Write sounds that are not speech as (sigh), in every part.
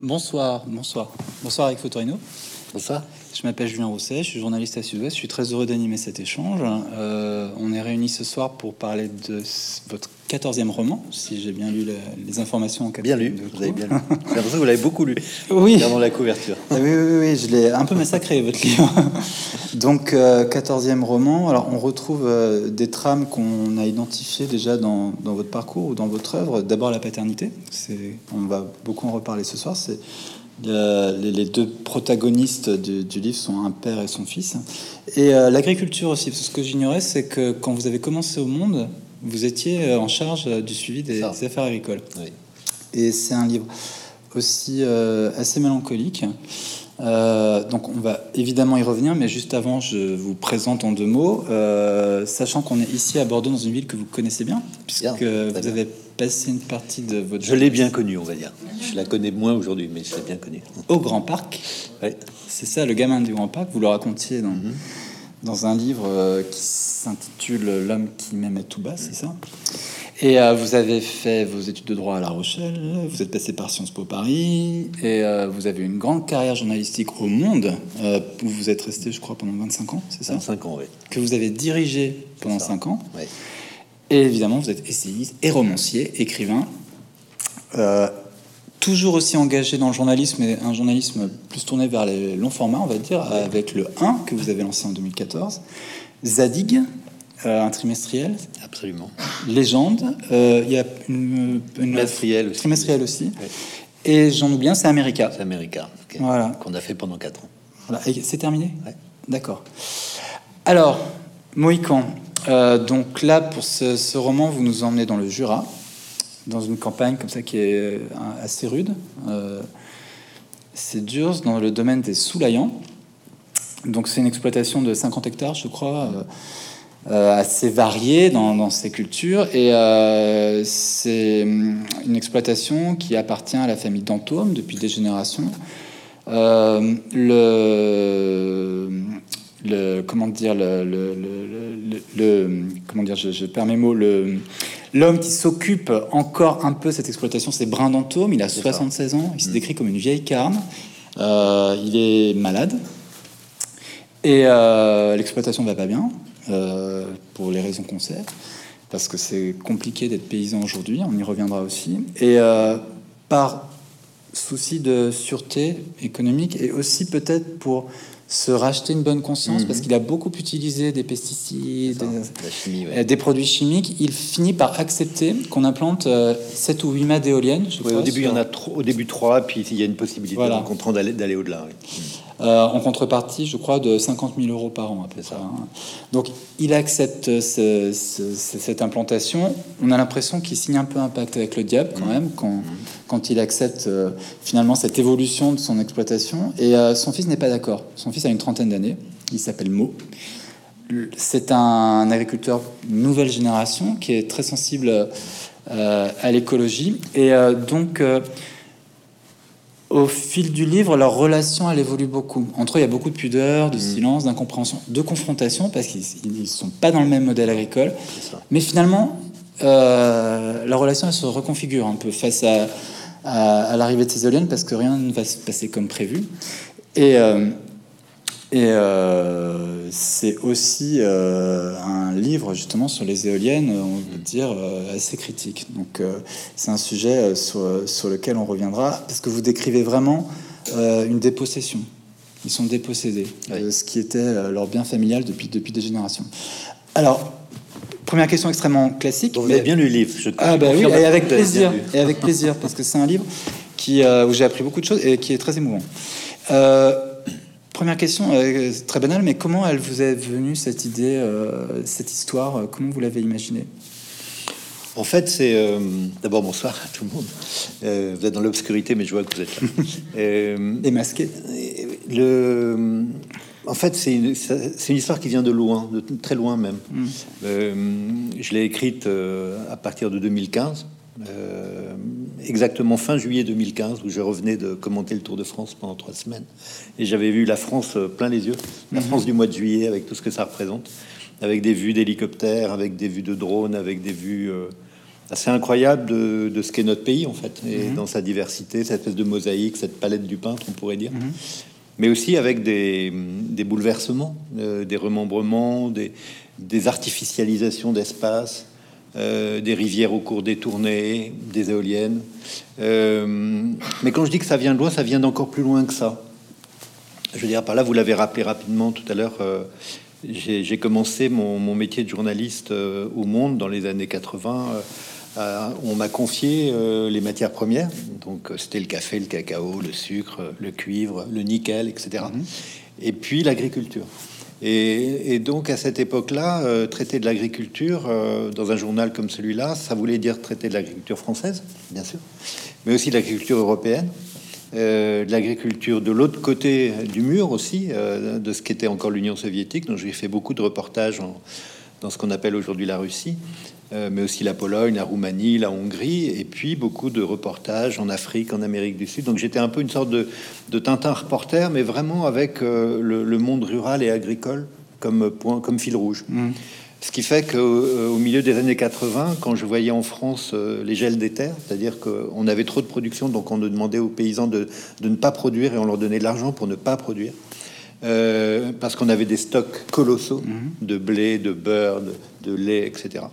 Bonsoir, bonsoir. Bonsoir avec Fotorino. Bonsoir. Je m'appelle Julien Rousset, je suis journaliste à Sud-Ouest. Je suis très heureux d'animer cet échange. Euh, on est réunis ce soir pour parler de votre 14e roman, si j'ai bien lu les informations. En bien lu, vous avez bien lu. J'ai l'impression que vous l'avez beaucoup lu. (laughs) Oui. Dans la couverture. Ah oui, oui, oui, je l'ai un peu massacré, votre livre. (laughs) Donc, 14e euh, roman. Alors, on retrouve euh, des trames qu'on a identifiées déjà dans, dans, votre parcours ou dans votre œuvre. D'abord, la paternité. On va beaucoup en reparler ce soir. C'est les, deux protagonistes du, livre sont un père et son fils. Et euh, l'agriculture aussi, parce que ce que j'ignorais, c'est que quand vous avez commencé au monde, vous étiez euh, en charge du suivi des, affaires agricoles. Et c'est un livre aussi euh, assez mélancolique. Donc on va évidemment y revenir, mais juste avant, je vous présente en deux mots, sachant qu'on est ici à Bordeaux, dans une ville que vous connaissez bien, puisque vous avez passé une partie de votre... Je l'ai bien connue, on va dire. Je la connais moins aujourd'hui, mais je l'ai bien connue. Au Grand Parc. C'est ça, le gamin du Grand Parc. Vous le racontiez dans, mhm. dans un livre euh, qui s'intitule L'homme qui m'aimait tout bas, c'est ça? Et euh, vous avez fait vos études de droit à La Rochelle, vous êtes passé par Sciences Po Paris, et euh, vous avez une grande carrière journalistique au Monde, où vous êtes resté, je crois, pendant 25 ans, c'est ça? 25 ans, oui. Que vous avez dirigé pendant 5 ans. Oui. Et évidemment, vous êtes essayiste et romancier, écrivain, euh, toujours aussi engagé dans le journalisme, mais un journalisme plus tourné vers les longs formats, on va dire, avec le 1 que vous avez lancé en 2014, Zadig, euh, un trimestriel. Absolument. Légende. Euh, il y a une, trimestriel aussi. Trimestriel aussi. Et j'en oublie un, c'est America. C'est America, voilà. qu'on a fait pendant 4 ans. Voilà. Et c'est terminé D'accord. Alors, Mohican, euh, donc là, pour ce, roman, vous nous emmenez dans le Jura, dans une campagne comme ça qui est euh, assez rude. Euh, c'est dur, dans le domaine des Soulaillants. Donc c'est une exploitation de 50 hectares, je crois, assez variée dans, ces cultures. Et c'est une exploitation qui appartient à la famille Dantôme depuis des générations. le le comment dire le, le, le, comment dire je, perds mes mots le l'homme qui s'occupe encore un peu cette exploitation c'est Brindantôme il a 76 ans il se mm. décrit comme une vieille carne euh, il est malade et euh, l'exploitation va pas bien euh, pour les raisons qu'on sait parce que c'est compliqué d'être paysan aujourd'hui on y reviendra aussi et par souci de sûreté économique et aussi peut-être pour se racheter une bonne conscience parce mhm. qu'il a beaucoup utilisé des pesticides, des, produits chimiques. Il finit par accepter qu'on implante 7 euh, ou 8 mâts d'éoliennes. au début, il y en a au début 3, puis il y a une possibilité voilà. d'aller au-delà. Euh, en contrepartie, je crois, de 50 000 euros par an, à peu ça. Hein. Donc, il accepte cette implantation. On a l'impression qu'il signe un peu un pacte avec le diable, quand mmh. même, quand, mmh. quand il accepte euh, finalement cette évolution de son exploitation. Et euh, son fils n'est pas d'accord. Son fils a une trentaine d'années. Il s'appelle Mo. C'est un agriculteur nouvelle génération qui est très sensible à l'écologie. Et donc au fil du livre, leur relation, elle évolue beaucoup. Entre eux, il y a beaucoup de pudeur, de mm. silence, d'incompréhension, de confrontation, parce qu'ils ne sont pas dans le même modèle agricole. Mais finalement, euh, la relation, elle se reconfigure un peu face à, à, l'arrivée de ces éoliennes, parce que rien ne va se passer comme prévu. Et, euh, et euh, c'est aussi euh, un livre justement sur les éoliennes, on peut dire euh, assez critique. Donc c'est un sujet sur, sur, lequel on reviendra parce que vous décrivez vraiment une dépossession. Ils sont dépossédés de ce qui était leur bien familial depuis, depuis des générations. Alors, première question extrêmement classique. vous avez bien lu le livre. Je ah bah oui, et avec plaisir, et avec plaisir parce que c'est un livre qui, où j'ai appris beaucoup de choses et qui est très émouvant. Première question, euh, très banale, mais comment elle vous est venue cette idée, euh, cette histoire euh, Comment vous l'avez imaginée? En fait, c'est d'abord bonsoir à tout le monde. vous êtes dans l'obscurité, mais je vois que vous êtes là. (laughs) Et masqué. Le, en fait, c'est une, une, histoire qui vient de loin, de très loin même. Mm. je l'ai écrite à partir de 2015. Euh, exactement fin juillet 2015, où je revenais de commenter le Tour de France pendant trois semaines. Et j'avais vu la France euh, plein les yeux, la France du mois de juillet, avec tout ce que ça représente, avec des vues d'hélicoptères, avec des vues de drones, avec des vues assez incroyable de, ce qu'est notre pays, en fait, et mhm. dans sa diversité, cette espèce de mosaïque, cette palette du peintre, on pourrait dire. Mhm. Mais aussi avec des, bouleversements, euh, des remembrements, des, des artificialisations d'espace, euh, des rivières au cours des tournées, des éoliennes. Euh, mais quand je dis que ça vient de loin, ça vient d'encore plus loin que ça. Je veux dire, par là, vous l'avez rappelé rapidement tout à l'heure, j'ai commencé mon, mon, métier de journaliste au Monde dans les années 80 euh, on m'a confié euh, les matières premières, donc euh, c'était le café, le cacao, le sucre, le cuivre, le nickel, etc. Mhm. Et puis l'agriculture. Et, donc à cette époque-là, traiter de l'agriculture dans un journal comme celui-là, ça voulait dire traiter de l'agriculture française, bien sûr, mais aussi de l'agriculture européenne, de l'agriculture de l'autre côté du mur aussi, de ce qu'était encore l'Union soviétique. Donc j'ai fait beaucoup de reportages dans ce qu'on appelle aujourd'hui la Russie. Euh, mais aussi la Pologne, la Roumanie, la Hongrie, et puis beaucoup de reportages en Afrique, en Amérique du Sud. Donc j'étais un peu une sorte de, de Tintin reporter, mais vraiment avec euh, le, monde rural et agricole comme point, comme fil rouge. Mmh. Ce qui fait qu'au euh, au milieu des années 80, quand je voyais en France les gels des terres, c'est-à-dire qu'on avait trop de production, donc on demandait aux paysans de, de, ne pas produire et on leur donnait de l'argent pour ne pas produire. parce qu'on avait des stocks colossaux mmh. de blé, de beurre, de lait, etc.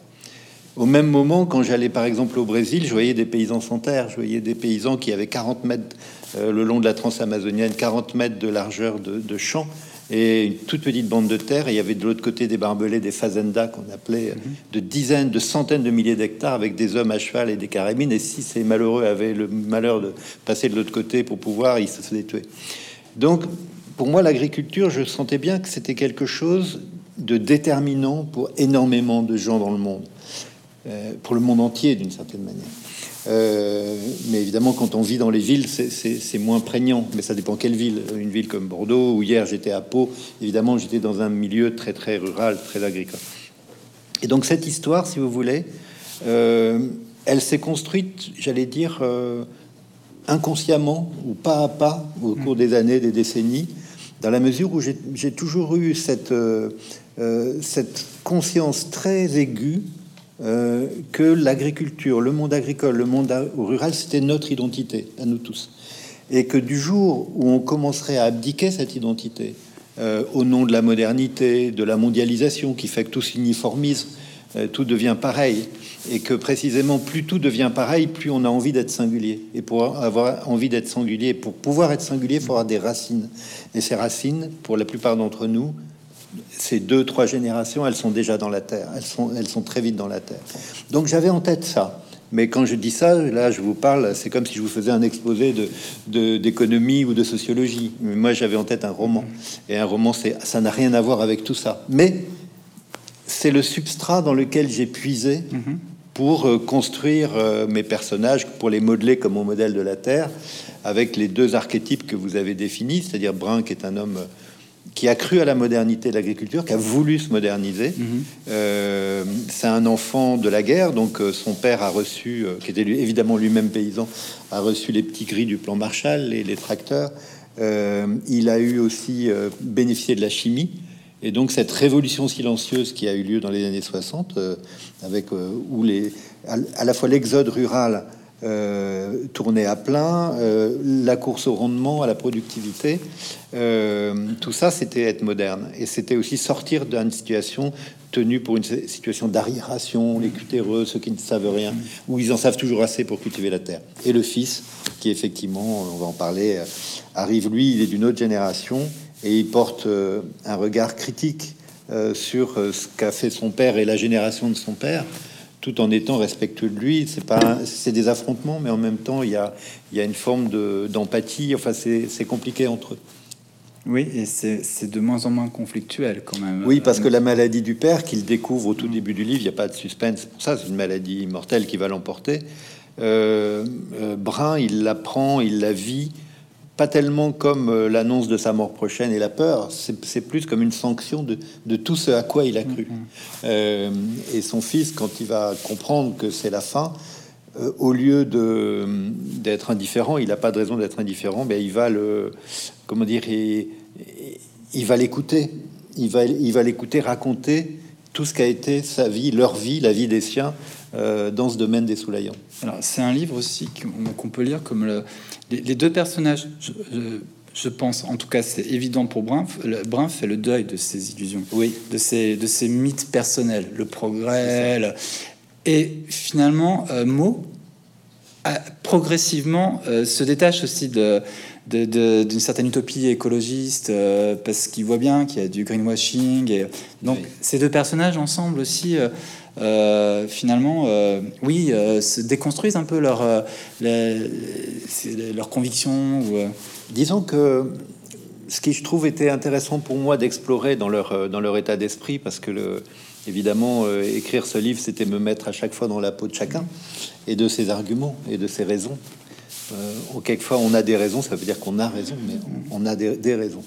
Au même moment, quand j'allais par exemple au Brésil, je voyais des paysans sans terre, je voyais des paysans qui avaient 40 mètres euh, le long de la transamazonienne, 40 mètres de largeur de, champ et une toute petite bande de terre. Et il y avait de l'autre côté des barbelés, des fazendas qu'on appelait euh, mhm. de dizaines, de centaines de milliers d'hectares avec des hommes à cheval et des carabines. Et si ces malheureux avaient le malheur de passer de l'autre côté pour pouvoir, ils se faisaient tuer. Donc, pour moi, l'agriculture, je sentais bien que c'était quelque chose de déterminant pour énormément de gens dans le monde. Euh, pour le monde entier d'une certaine manière. Euh, mais évidemment, quand on vit dans les villes, c'est moins prégnant. Mais ça dépend quelle ville. Une ville comme Bordeaux, où hier j'étais à Pau, évidemment, j'étais dans un milieu très très rural, très agricole. Et donc cette histoire, si vous voulez, euh, elle s'est construite, j'allais dire, inconsciemment ou pas à pas au cours des années, des décennies, dans la mesure où j'ai toujours eu cette, cette conscience très aiguë euh, que l'agriculture, le monde agricole, le monde rural, c'était notre identité, à nous tous. Et que du jour où on commencerait à abdiquer cette identité, euh, au nom de la modernité, de la mondialisation, qui fait que tout s'uniformise, euh, tout devient pareil, et que précisément plus tout devient pareil, plus on a envie d'être singulier. Et pour avoir envie d'être singulier, pour pouvoir être singulier, il faut avoir des racines. Et ces racines, pour la plupart d'entre nous, ces deux, trois générations, elles sont déjà dans la terre. Elles sont, elles sont très vite dans la terre. Donc j'avais en tête ça. Mais quand je dis ça, là, je vous parle, c'est comme si je vous faisais un exposé de d'économie ou de sociologie. moi, j'avais en tête un roman. Et un roman, c'est ça n'a rien à voir avec tout ça. Mais c'est le substrat dans lequel j'ai puisé pour euh, construire euh, mes personnages, pour les modeler comme au modèle de la Terre, avec les deux archétypes que vous avez définis, c'est-à-dire Brun, qui est un homme qui a cru à la modernité de l'agriculture, qui a voulu se moderniser. Mhm. Euh, c'est un enfant de la guerre, donc euh, son père a reçu, euh, qui était évidemment lui-même paysan, a reçu les petits gris du plan Marshall, les, les tracteurs. il a eu aussi bénéficié de la chimie. Et donc cette révolution silencieuse qui a eu lieu dans les années 60, avec où les, à la fois l'exode rural euh, tourner à plein, euh, la course au rendement, à la productivité, euh, tout ça, c'était être moderne. Et c'était aussi sortir d'une situation tenue pour une situation d'arriération, les cutéreux, ceux qui ne savent rien, où ils en savent toujours assez pour cultiver la terre. Et le fils, qui effectivement, on va en parler, arrive, lui, il est d'une autre génération, et il porte un regard critique sur ce qu'a fait son père et la génération de son père tout en étant respectueux de lui. C'est pas, c'est des affrontements, mais en même temps, il y a, il y a une forme de, d'empathie. Enfin, c'est, compliqué entre eux. Oui, et c'est, de moins en moins conflictuel quand même. Oui, parce que la maladie du père qu'il découvre au tout début du livre, il n'y a pas de suspense pour ça. C'est une maladie mortelle qui va l'emporter. Euh, euh, Brun, il l'apprend, il la vit pas tellement comme euh, l'annonce de sa mort prochaine et la peur, c'est plus comme une sanction de, de, tout ce à quoi il a cru. Mm-hmm. Euh, et son fils, quand il va comprendre que c'est la fin, euh, au lieu de d'être indifférent, il n'a pas de raison d'être indifférent, mais il va le, comment dire, il, il va l'écouter, il va, il va l'écouter raconter tout ce qu'a été sa vie, leur vie, la vie des siens dans ce domaine des Soulaillants. Alors, c'est un livre aussi qu'on peut lire comme le, les, deux personnages. Je, pense, en tout cas, c'est évident pour Brun. Brun fait le deuil de ses illusions, oui, de ses, de ses mythes personnels, le progrès. Et finalement, euh, Mo progressivement euh, se détache aussi de, d'une certaine utopie écologiste euh, parce qu'il voit bien qu'il y a du greenwashing. Et donc ces deux personnages ensemble aussi, euh, euh, finalement, oui, se déconstruisent un peu leur, leurs convictions. Disons que ce qui je trouve était intéressant pour moi d'explorer dans leur, dans leur état d'esprit, parce que évidemment, écrire ce livre, c'était me mettre à chaque fois dans la peau de chacun et de ses arguments et de ses raisons. Euh, quelquefois, on a des raisons, ça veut dire qu'on a raison, mais on, a des, raisons.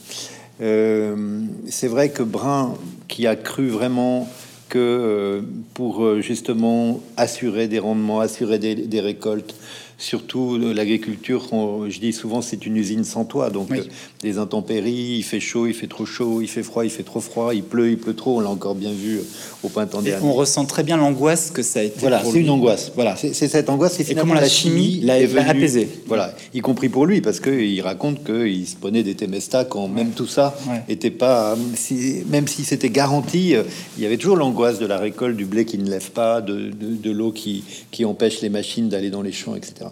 Euh, c'est vrai que Brun, qui a cru vraiment que euh, pour justement assurer des rendements, assurer des récoltes, surtout euh, l'agriculture, je dis souvent, c'est une usine sans toit. Donc, euh, des intempéries, il fait chaud, il fait trop chaud, il fait froid, il fait trop froid, il pleut, il pleut trop. On l'a encore bien vu euh, au printemps dernier. On ressent très bien l'angoisse que ça a été. Voilà, c'est une angoisse. Voilà, c'est cette angoisse. C'est finalement la, chimie l'a apaisé. Voilà, y compris pour lui, parce qu'il raconte qu'il se prenait des Temesta quand même tout ça était pas. Si, même si c'était garanti, il y avait toujours l'angoisse de la récolte, du blé qui ne lève pas, de, de l'eau qui, qui empêche les machines d'aller dans les champs, etc.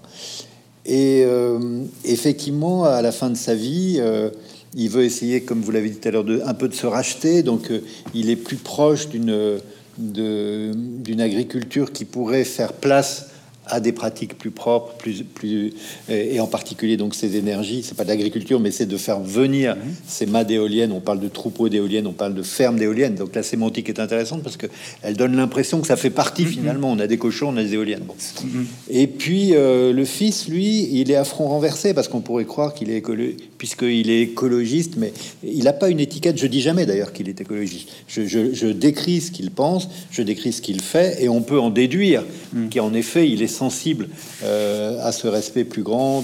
Et euh, effectivement, à la fin de sa vie, euh, il veut essayer, comme vous l'avez dit tout à l'heure, un peu de se racheter. Donc, euh, il est plus proche d'une d'une agriculture qui pourrait faire place à des pratiques plus propres, plus, plus et en particulier donc ces énergies. C'est pas de l'agriculture, mais c'est de faire venir mhm. ces mâts d'éoliennes. On parle de troupeaux d'éoliennes, on parle de fermes d'éoliennes. Donc la sémantique est intéressante parce que elle donne l'impression que ça fait partie mhm. finalement. On a des cochons, on a des éoliennes. Bon. Mhm. Et puis euh, le fils, lui, il est à front renversé parce qu'on pourrait croire qu'il est écologiste, puisqu'il est écologiste, mais il n'a pas une étiquette. Je dis jamais d'ailleurs qu'il est écologiste. Je, je, je, décris ce qu'il pense, je décris ce qu'il fait, et on peut en déduire qu'en effet, il est sensible euh, à ce respect plus grand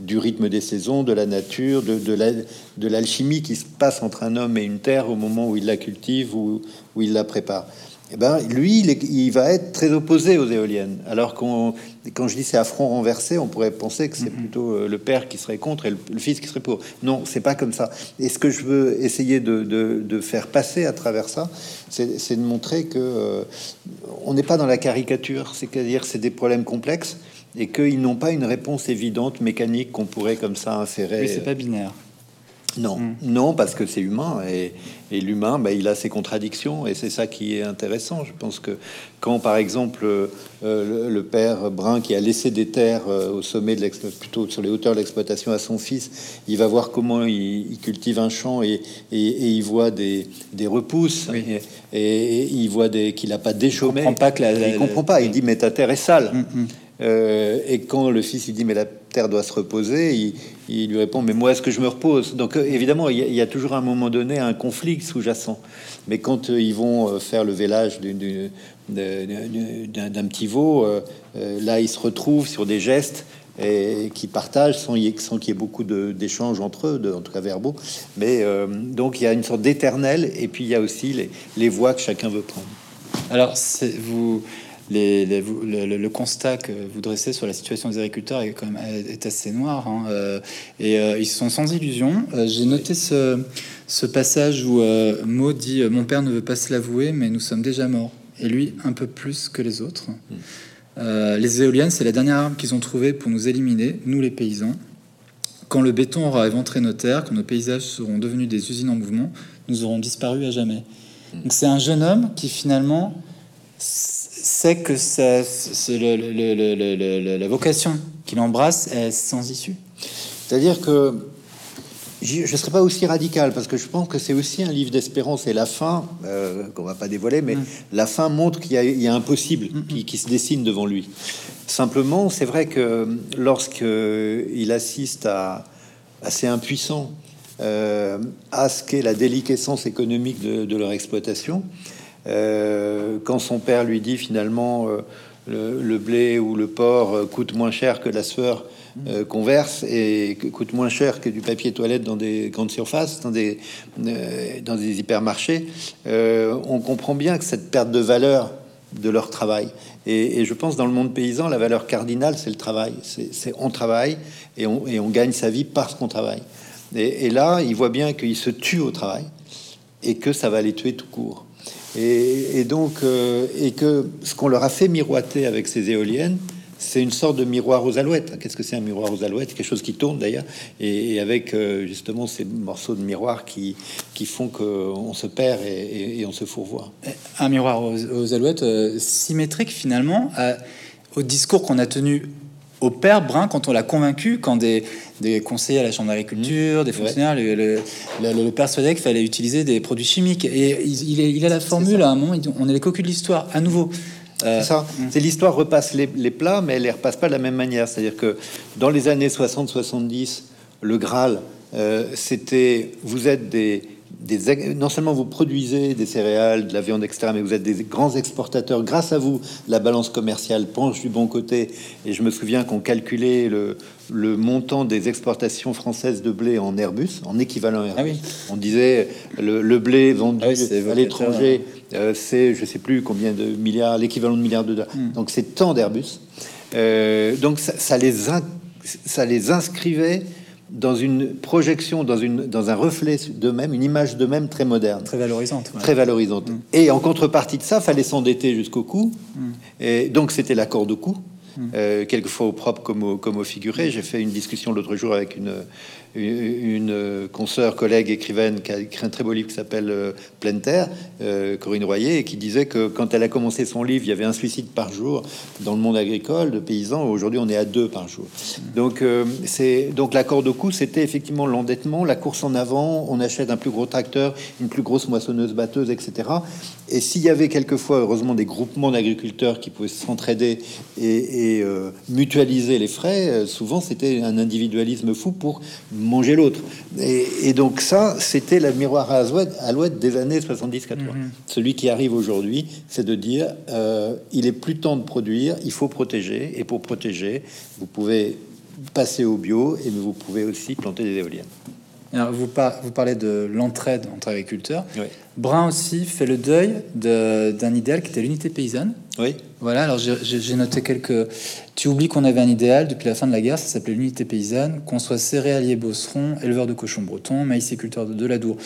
du rythme des saisons, de la nature, de, l'alchimie qui se passe entre un homme et une terre au moment où il la cultive ou où il la prépare. Eh ben, lui, il, va être très opposé aux éoliennes. Alors qu'on, quand je dis c'est à front renversé, on pourrait penser que c'est mhm. plutôt euh, le père qui serait contre et le, fils qui serait pour. Non, c'est pas comme ça. Et ce que je veux essayer de, faire passer à travers ça, c'est, de montrer que euh, on n'est pas dans la caricature. C'est-à-dire, c'est des problèmes complexes et qu'ils n'ont pas une réponse évidente, mécanique qu'on pourrait comme ça inférer. Mais c'est pas binaire. Non, hmm. non, parce que c'est humain et, l'humain, bah, il a ses contradictions et c'est ça qui est intéressant. Je pense que quand, par exemple, euh, le, père Brun qui a laissé des terres euh, au sommet de plutôt sur les hauteurs de l'exploitation à son fils, il va voir comment il, cultive un champ et, il voit des, repousses et, il voit des qu'il n'a pas déchaumé. Il comprend pas que il comprend pas. Il dit mais ta terre est sale. Hmm, hmm. Euh, et quand le fils il dit mais la terre doit se reposer, il, lui répond mais moi est-ce que je me repose? Donc euh, évidemment il y, a, toujours à un moment donné un conflit sous-jacent. Mais quand euh, ils vont faire le vélage d'un petit veau, là ils se retrouvent sur des gestes et qui partagent sans, sans qu'il y ait beaucoup d'échanges entre eux, en tout cas verbaux. Mais donc il y a une sorte d'éternel et puis il y a aussi les, les voies que chacun veut prendre. Alors vous le, constat que vous dressez sur la situation des agriculteurs est quand même est assez noir. Hein, euh, et euh, ils sont sans illusion. Euh, j'ai noté ce, ce, passage où Maud dit Mon père ne veut pas se l'avouer, mais nous sommes déjà morts. Et lui, un peu plus que les autres. Mm. les éoliennes, c'est la dernière arme qu'ils ont trouvée pour nous éliminer, nous les paysans. Quand le béton aura éventré nos terres, quand nos paysages seront devenus des usines en mouvement, nous aurons disparu à jamais. Mm. Donc c'est un jeune homme qui finalement c'est que ça, la vocation qu'il embrasse est sans issue. C'est-à-dire que je ne serais pas aussi radical parce que je pense que c'est aussi un livre d'espérance et la fin, euh, qu'on va pas dévoiler, mais mm. la fin montre qu'il y, a un possible qui, se dessine devant lui. Simplement, c'est vrai que lorsqu'il assiste à assez impuissant euh, à ce qu'est la déliquescence économique de leur exploitation, euh, quand son père lui dit finalement euh, le, blé ou le porc euh, coûte moins cher que la sueur qu'on verse et coûte moins cher que du papier toilette dans des grandes surfaces, dans des, hypermarchés, on comprend bien que cette perte de valeur de leur travail Et, je pense dans le monde paysan, la valeur cardinale, c'est le travail. C'est on travaille et on, gagne sa vie parce qu'on travaille. Et, là, il voit bien qu'il se tue au travail et que ça va les tuer tout court. Et, donc, euh, et que ce qu'on leur a fait miroiter avec ces éoliennes, c'est une sorte de miroir aux alouettes. Qu'est-ce que c'est un miroir aux alouettes? Quelque chose qui tourne d'ailleurs, et, avec euh, justement ces morceaux de miroir qui, font qu'on se perd et, on se fourvoie. Un miroir aux, alouettes euh, symétrique finalement au discours qu'on a tenu au père Brun quand on l'a convaincu, quand des, des, conseillers à la Chambre d'agriculture, mmh. des fonctionnaires le, le, le, persuadaient qu'il fallait utiliser des produits chimiques. Et il, il, a la formule à un moment, on est les cocus de l'histoire. À nouveau, euh, c'est ça. C'est l'histoire repasse les, plats, mais elle les repasse pas de la même manière. C'est-à-dire que dans les années 60-70, le Graal, euh, c'était vous êtes des, des, non seulement vous produisez des céréales, de la viande, etc., mais vous êtes des grands exportateurs. Grâce à vous, la balance commerciale penche du bon côté. Et je me souviens qu'on calculait le, le montant des exportations françaises de blé en Airbus, en équivalent Airbus. Ah On disait le, blé vendu ah à l'étranger, euh, c'est je sais plus combien de milliards, l'équivalent de milliards de dollars. Hmm. Donc c'est tant d'Airbus. Euh, donc ça, les ça les inscrivait dans une projection, dans, une, dans un reflet d'eux-mêmes, une image d'eux-mêmes très moderne. Très valorisante. Très valorisante. Hmm. Et en contrepartie de ça, fallait s'endetter jusqu'au cou. Hmm. Et donc c'était l'accord de cou. Euh, quelquefois au propre comme au, comme au figuré. J'ai fait une discussion l'autre jour avec une, une consoeur, collègue, écrivaine qui a écrit un très beau livre qui s'appelle euh, Pleine Terre, euh, Corinne Royer, et qui disait que quand elle a commencé son livre, il y avait un suicide par jour dans le monde agricole de paysans. Aujourd'hui, on est à deux par jour. Donc, euh, c'est donc l'accord de coût, c'était effectivement l'endettement, la course en avant. On achète un plus gros tracteur, une plus grosse moissonneuse batteuse, etc. Et s'il y avait quelquefois, heureusement, des groupements d'agriculteurs qui pouvaient s'entraider et, et mutualiser les frais, souvent c'était un individualisme fou pour manger l'autre. Et, donc ça, c'était le miroir à alouette des années 70-80. Mhm. Celui qui arrive aujourd'hui, c'est de dire, euh, il est plus temps de produire, il faut protéger, et pour protéger, vous pouvez passer au bio, et vous pouvez aussi planter des éoliennes. Alors, vous, vous, parlez de l'entraide entre agriculteurs. Brun aussi fait le deuil d'un idéal qui était l'unité paysanne. Oui. Voilà, alors j'ai noté quelques. Tu oublies qu'on avait un idéal depuis la fin de la guerre, ça s'appelait l'unité paysanne, qu'on soit céréalier bosseron, éleveur de cochons bretons, maïsiculteur de Deladour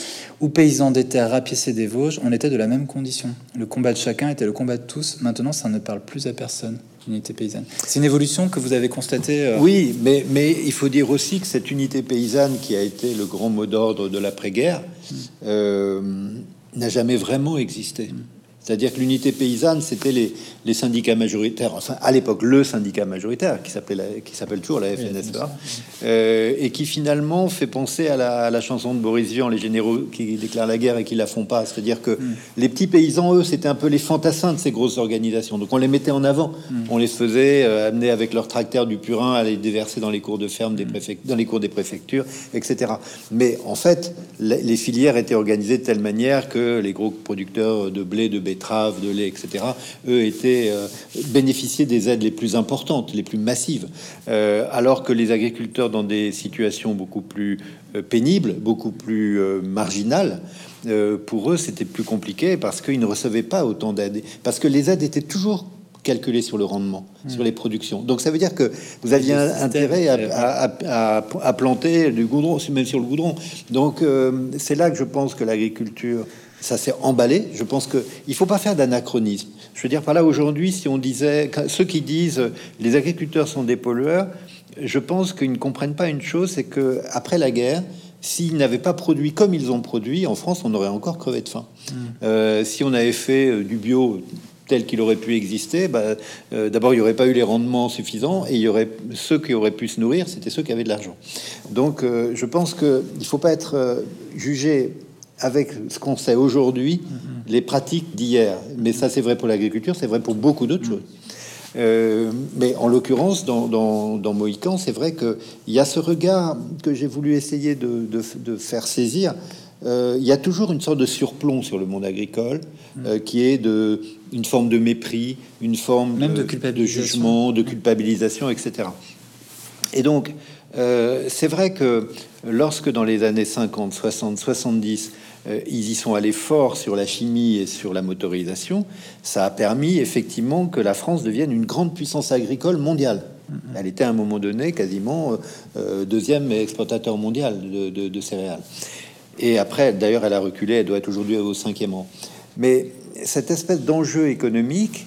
ou paysan des terres rapiécés des Vosges, on était de la même condition. Le combat de chacun était le combat de tous. Maintenant, ça ne parle plus à personne. Unité paysanne. C'est une évolution que vous avez constatée euh, Oui, mais, mais il faut dire aussi que cette unité paysanne qui a été le grand mot d'ordre de l'après-guerre mm. euh, n'a jamais vraiment existé. Mm. C'est-à-dire que l'unité paysanne, c'était les, les, syndicats majoritaires, enfin à l'époque le syndicat majoritaire, qui s'appelle toujours la FNSEA, euh, et qui finalement fait penser à la, la, chanson de Boris Vian, les généraux qui déclarent la guerre et qui la font pas. C'est-à-dire que mm. les petits paysans, eux, c'était un peu les fantassins de ces grosses organisations. Donc on les mettait en avant, mm. on les faisait euh, amener avec leur tracteur du purin à les déverser dans les cours de ferme des mm. préfectures, dans les cours des préfectures, etc. Mais en fait, les, les filières étaient organisées de telle manière que les gros producteurs de blé, de bétail de lait, etc., eux étaient euh, bénéficiaient des aides les plus importantes, les plus massives, euh, alors que les agriculteurs dans des situations beaucoup plus euh, pénibles, beaucoup plus marginales, pour eux c'était plus compliqué parce qu'ils ne recevaient pas autant d'aides, parce que les aides étaient toujours calculées sur le rendement, hmm. sur les productions. Donc ça veut dire que vous aviez intérêt à, à, planter du goudron, même sur le goudron. Donc c'est là que je pense que l'agriculture ça s'est emballé. Je pense que il faut pas faire d'anachronisme. Je veux dire par là aujourd'hui, si on disait ceux qui disent les agriculteurs sont des pollueurs, je pense qu'ils ne comprennent pas une chose, c'est que après la guerre, s'ils n'avaient pas produit comme ils ont produit, en France, on aurait encore crevé de faim. Mmh. Euh, si on avait fait euh, du bio tel qu'il aurait pu exister, bah, euh, d'abord il n'y aurait pas eu les rendements suffisants et il y aurait ceux qui auraient pu se nourrir, c'était ceux qui avaient de l'argent. Donc je pense qu'il ne faut pas être jugé avec ce qu'on sait aujourd'hui, mm-hmm. les pratiques d'hier. Mais ça, c'est vrai pour l'agriculture, c'est vrai pour beaucoup d'autres mm. choses. Euh, mais en l'occurrence, dans, dans, Mohican, c'est vrai qu'il y a ce regard que j'ai voulu essayer de, de, faire saisir. Euh, il y a toujours une sorte de surplomb sur le monde agricole, mm. euh, qui est de, une forme de mépris, une forme Même de, de jugement, de culpabilisation, etc. Et donc, c'est vrai que lorsque dans les années 50, 60, 70, euh, ils y sont allés fort sur la chimie et sur la motorisation, ça a permis effectivement que la France devienne une grande puissance agricole mondiale. Mm-hmm. Elle était à un moment donné quasiment euh, euh, deuxième exportateur mondial de, céréales. Et après, d'ailleurs, elle a reculé, elle doit être aujourd'hui au cinquième rang. Mais cette espèce d'enjeu économique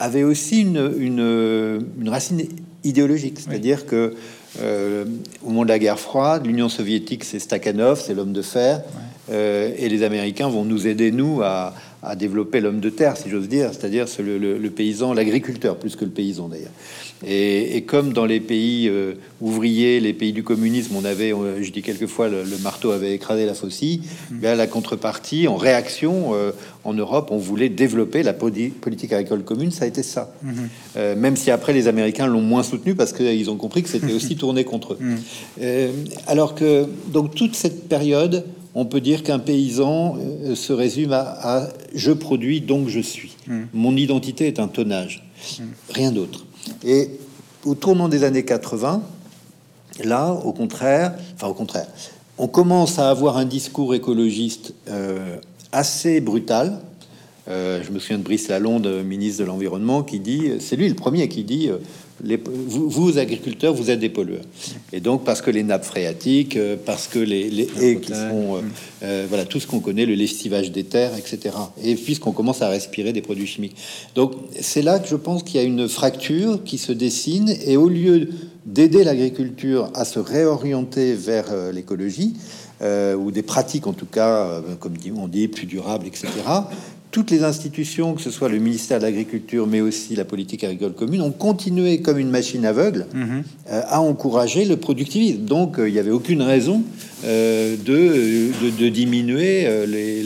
avait aussi une, une, racine idéologique, c'est-à-dire que euh, au moment de la guerre froide, l'Union soviétique, c'est Stakhanov, c'est l'homme de fer, euh, et les Américains vont nous aider, nous, à, à développer l'homme de terre, si j'ose dire, c'est-à-dire le, le, paysan, l'agriculteur, plus que le paysan d'ailleurs. Et, comme dans les pays euh, ouvriers, les pays du communisme, on avait, je dis quelquefois, le, marteau avait écrasé la faucille, mmh. la contrepartie, en réaction, euh, en Europe, on voulait développer la politique agricole commune, ça a été ça. Mmh. Euh, même si après les Américains l'ont moins soutenu parce qu'ils ont compris que c'était (laughs) aussi tourné contre eux. Mmh. alors que, donc, toute cette période, on peut dire qu'un paysan euh, se résume à, je produis donc je suis. Hmm. Mon identité est un tonnage, hmm. rien d'autre. Et au tournant des années 80, là, au contraire, enfin au contraire, on commence à avoir un discours écologiste euh, assez brutal. Euh, je me souviens de Brice Lalonde, ministre de l'Environnement, qui dit, c'est lui le premier qui dit, vous, agriculteurs, vous êtes des pollueurs. Et donc, parce que les nappes phréatiques, euh, parce que les, les haies qui sont, euh, euh, voilà, tout ce qu'on connaît, le lestivage des terres, etc. Et puisqu'on commence à respirer des produits chimiques. Donc, c'est là que je pense qu'il y a une fracture qui se dessine. Et au lieu d'aider l'agriculture à se réorienter vers l'écologie, ou des pratiques en tout cas, comme on dit, plus durables, etc toutes les institutions, que ce soit le ministère de l'Agriculture, mais aussi la politique agricole commune, ont continué comme une machine aveugle mhm. euh, à encourager le productivisme. Donc, euh, il n'y avait aucune raison euh, de, de, diminuer les,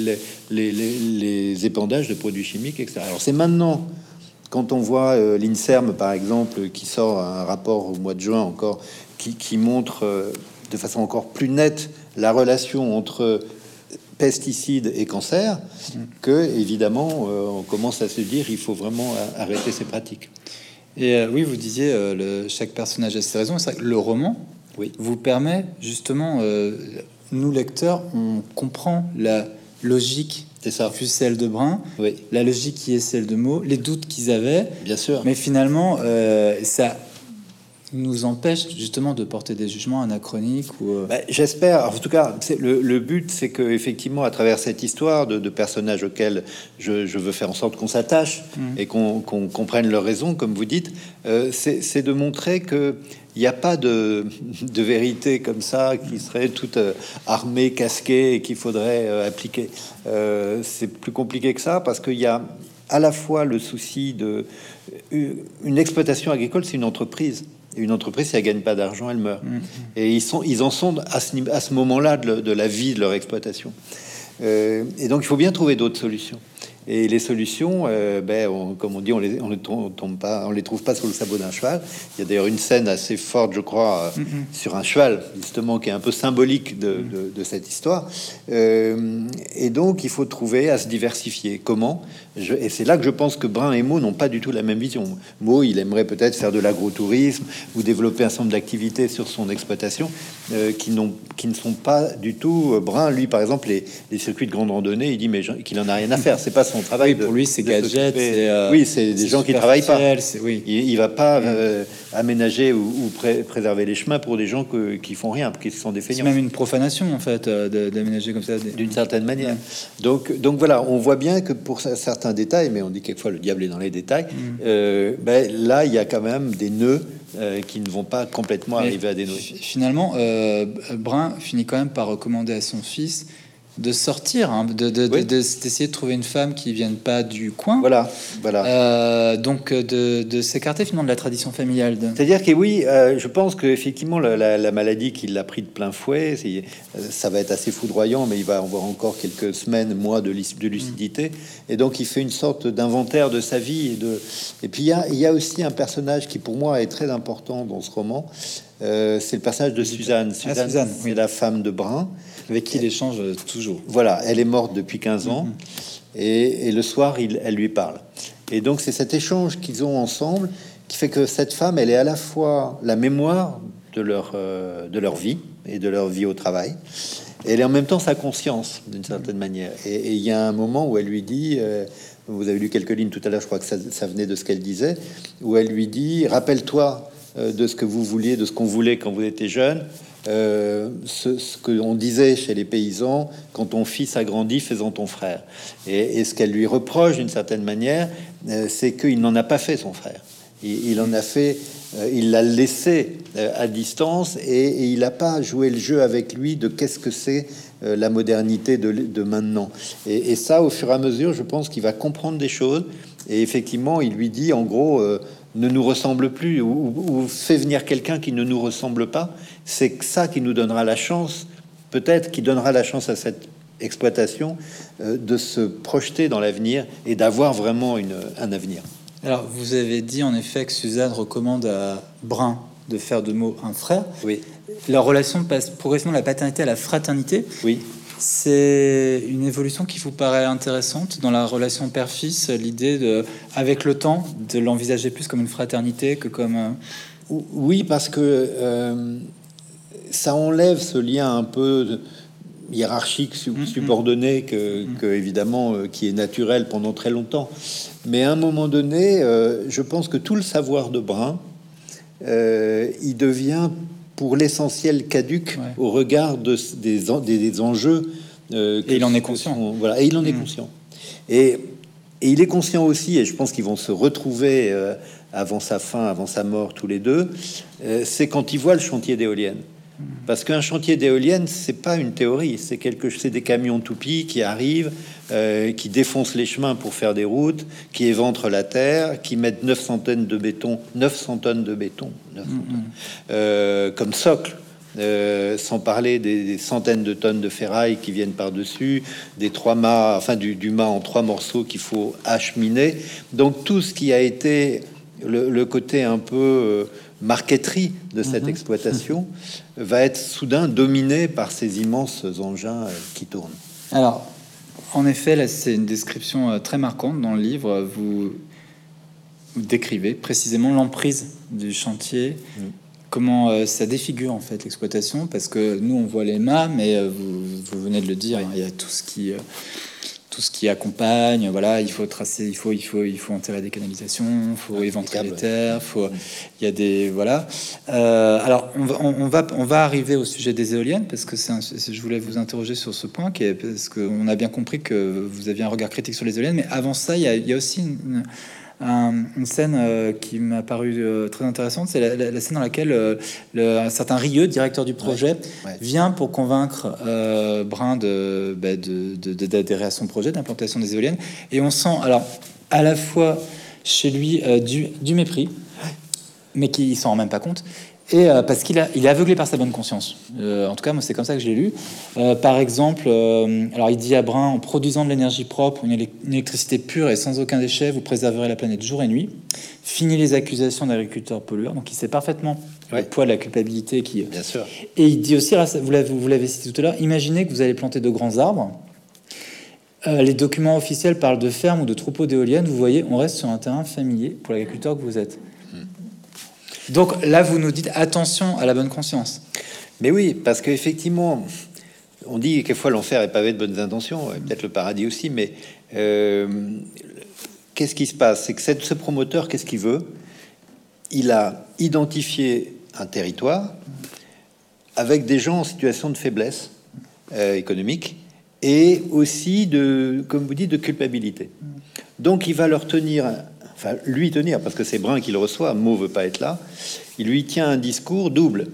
les, les, épandages de produits chimiques, etc. Alors, c'est maintenant, quand on voit l'INSERM, par exemple, qui sort un rapport au mois de juin encore, qui, qui montre de façon encore plus nette la relation entre pesticides et cancer, que évidemment euh, on commence à se dire il faut vraiment arrêter ces pratiques. Et euh, oui, vous disiez euh, le, chaque personnage a ses raisons. C'est le roman oui. vous permet justement, nous lecteurs, on comprend la logique c'est ça. Fut celle de Brun, oui. la logique qui est celle de Meaux, les doutes qu'ils avaient. Bien sûr. Mais finalement, ça nous empêche justement de porter des jugements anachroniques ou euh, bah, j'espère en tout cas le, le, but c'est que effectivement à travers cette histoire de, personnages auxquels je, veux faire en sorte qu'on s'attache mmh. et qu'on comprenne leurs raisons comme vous dites euh, c'est de montrer que il n'y a pas de, de, vérité comme ça qui serait toute euh, armée, casquée et qu'il faudrait appliquer. c'est plus compliqué que ça parce qu'il y a à la fois le souci de une exploitation agricole, c'est une entreprise une entreprise, si elle gagne pas d'argent, elle meurt. Mm-hmm. Et ils, sont, ils en sont à ce, à ce moment-là de, la vie de leur exploitation. Euh, et donc, il faut bien trouver d'autres solutions. Et les solutions, euh, ben, comme on dit, on les, on les tombe pas, on les trouve pas sur le sabot d'un cheval. Il y a d'ailleurs une scène assez forte, je crois, euh, mm-hmm. sur un cheval, justement, qui est un peu symbolique de, mm-hmm. de, cette histoire. Euh, et donc, il faut trouver à se diversifier. Comment? Je, Et c'est là que je pense que Brun et Mo n'ont pas du tout la même vision. Mo, il aimerait peut-être faire de l'agrotourisme ou développer un certain nombre d'activités sur son exploitation qui, n'ont, qui ne sont pas du tout. Brun, lui, par exemple, les, les circuits de grande randonnée, il dit mais qu'il en a rien à faire. C'est pas travail. pour lui, c'est gadget. Euh, oui, c'est des gens qui travaillent pas. Oui. Il, il va pas mm. euh, aménager ou, préserver les chemins pour des gens que, qui font rien, qui sont des feignants. C'est même une profanation en fait euh, d'aménager comme ça. D'une certaine manière. Mm. Donc, donc voilà, on voit bien que pour certains détails, mais on dit quelquefois le diable est dans les détails. Mm. ben, là, il y a quand même des nœuds. qui ne vont pas complètement arriver à dénouer. Finalement, Brun finit quand même par recommander à son fils de sortir, hein, de, d'essayer de, trouver une femme qui vienne pas du coin. Voilà, voilà. Euh, donc de, s'écarter finalement de la tradition familiale. C'est-à-dire que oui, euh, je pense que effectivement la, maladie qui l'a pris de plein fouet, euh, ça va être assez foudroyant, mais il va avoir encore quelques semaines, mois de, de lucidité, et donc il fait une sorte d'inventaire de sa vie et de. Et puis il y a, il y a aussi un personnage qui pour moi est très important dans ce roman. c'est le personnage de Suzanne. Ah, Suzanne, c'est la femme de Brun. Avec qui il échange toujours. Voilà, elle est morte depuis 15 ans. Mhm. Et, le soir, il, elle lui parle. Et donc, c'est cet échange qu'ils ont ensemble qui fait que cette femme, elle est à la fois la mémoire de leur, euh, de leur vie et de leur vie au travail. elle est en même temps sa conscience, d'une certaine manière. Et il y a un moment où elle lui dit, euh, vous avez lu quelques lignes tout à l'heure, je crois que ça, ça venait de ce qu'elle disait, où elle lui dit, rappelle-toi euh, de ce que vous vouliez, de ce qu'on voulait quand vous étiez jeune. Euh, ce, ce que on disait chez les paysans quand ton fils a grandi, faisant ton frère. Et, ce qu'elle lui reproche d'une certaine manière, euh, c'est qu'il n'en a pas fait son frère. Il, en a fait, euh, il l'a laissé à distance et, il n'a pas joué le jeu avec lui de qu'est-ce que c'est la modernité de, maintenant. Et ça, au fur et à mesure, je pense qu'il va comprendre des choses. Et effectivement, il lui dit en gros. Ne nous ressemble plus ou, ou fait venir quelqu'un qui ne nous ressemble pas, c'est ça qui nous donnera la chance, peut-être qui donnera la chance à cette exploitation euh, de se projeter dans l'avenir et d'avoir vraiment une, un avenir. Alors, vous avez dit en effet que Suzanne recommande à Brun de faire de mots un frère. Oui, Leur relation passe progressivement de la paternité à la fraternité. oui. C'est une évolution qui vous paraît intéressante dans la relation père-fils, l'idée de, avec le temps, de l'envisager plus comme une fraternité que comme un... Ou- Oui, parce que euh, ça enlève ce lien un peu hiérarchique, Mhm. subordonné, que, que, évidemment, euh, qui est naturel pendant très longtemps. Mais à un moment donné, euh, je pense que tout le savoir de Brun, euh, il devient pour l'essentiel caduque Ouais. au regard de, des, des, des enjeux. euh, Et il en est que conscient. sont- voilà, et il en est Mhm. conscient. Et, et il est conscient aussi, et je pense qu'ils vont se retrouver euh, avant sa fin, avant sa mort, tous les deux, euh, c'est quand ils voient le chantier d'éoliennes. Parce qu'un chantier d'éoliennes, c'est pas une théorie, c'est quelque, c'est des camions toupies qui arrivent, euh, qui défoncent les chemins pour faire des routes, qui éventrent la terre, qui mettent 900 tonnes de béton, 900 tonnes de béton, 900 tonnes, euh, comme socle. Euh, sans parler des, des centaines de tonnes de ferraille qui viennent par-dessus, des trois mâts, enfin du, du mât en trois morceaux qu'il faut acheminer. Donc tout ce qui a été le, le côté un peu euh, marqueterie de cette exploitation (laughs) va être soudain dominé par ces immenses engins euh, qui tournent. Alors, en effet, là, c'est une description euh, très marquante dans le livre. Vous, vous décrivez précisément l'emprise du chantier, Mm. comment euh, ça défigure en fait l'exploitation, parce que nous on voit les mâts, mais euh, vous, vous venez de le dire, hein, il y a tout ce qui tout ce qui accompagne. Voilà, il faut tracer, il faut il faut il faut enterrer des canalisations, il faut Ouais, éventrer les terres, faut il y a des voilà. Euh, alors on va, on, va on va arriver au sujet des éoliennes parce que c'est je voulais vous interroger sur ce point qui est parce qu'on a bien compris que vous aviez un regard critique sur les éoliennes, mais avant ça il y a, il y a aussi une, une- un- une scène euh, qui m'a paru euh, très intéressante, c'est la, la- la scène dans laquelle euh, le, un certain Rieux, directeur du projet, ouais. vient pour convaincre Brun de, bah, de- de- de- d'adhérer à son projet d'implantation des éoliennes. Et on sent alors à la fois chez lui du, du mépris, mais qui s'en rend même pas compte. Et euh, parce qu'il a, il est aveuglé par sa bonne conscience. Euh, en tout cas, moi, c'est comme ça que je l'ai lu. Euh, par exemple, alors il dit à Brun, en produisant de l'énergie propre, une, élec- une électricité pure et sans aucun déchet, vous préserverez la planète jour et nuit. Fini les accusations d'agriculteurs pollueurs. Donc, il sait parfaitement Ouais. le poids de la culpabilité qui. Bien sûr. Et il dit aussi, vous l'avez, cité tout à l'heure, imaginez que vous allez planter de grands arbres. Les documents officiels parlent de fermes ou de troupeaux d'éoliennes. Vous voyez, on reste sur un terrain familier pour l'agriculteur que vous êtes. Donc là, vous nous dites attention à la bonne conscience. Mais oui, parce qu'effectivement, on dit quelquefois l'enfer est pavé de bonnes intentions, peut-être le paradis aussi, mais euh, qu'est-ce qui se passe? C'est que cette- ce promoteur, qu'est-ce qu'il veut? Il a identifié un territoire avec des gens en situation de faiblesse euh, économique et aussi de, comme vous dites, de culpabilité. Donc il va leur tenir, enfin lui tenir, parce que c'est Brun qui le reçoit, Mo veut pas être là, il lui tient un discours double.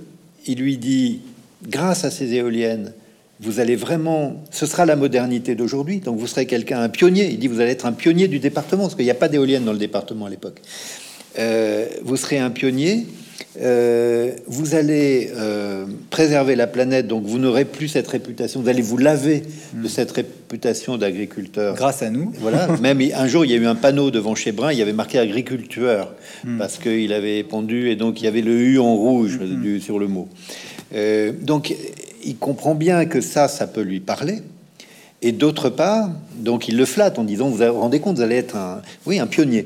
Il lui dit, grâce à ces éoliennes, vous allez vraiment, ce sera la modernité d'aujourd'hui, donc vous serez quelqu'un, un pionnier. Il dit, vous allez être un pionnier du département, parce qu'il n'y a pas d'éoliennes dans le département à l'époque. Euh, vous serez un pionnier. Euh, vous allez euh, préserver la planète, donc vous n'aurez plus cette réputation. Vous allez vous laver de cette réputation d'agriculteur. Grâce à nous. Voilà. (laughs) Même un jour, il y a eu un panneau devant chez Brun, il y avait marqué agriculteur parce qu'il avait pondu et donc il y avait le U en rouge du- sur le mot. Euh, donc, il comprend bien que ça, ça peut lui parler. Et d'autre part, donc il le flatte en disant vous vous rendez compte, vous allez être un, oui, un pionnier.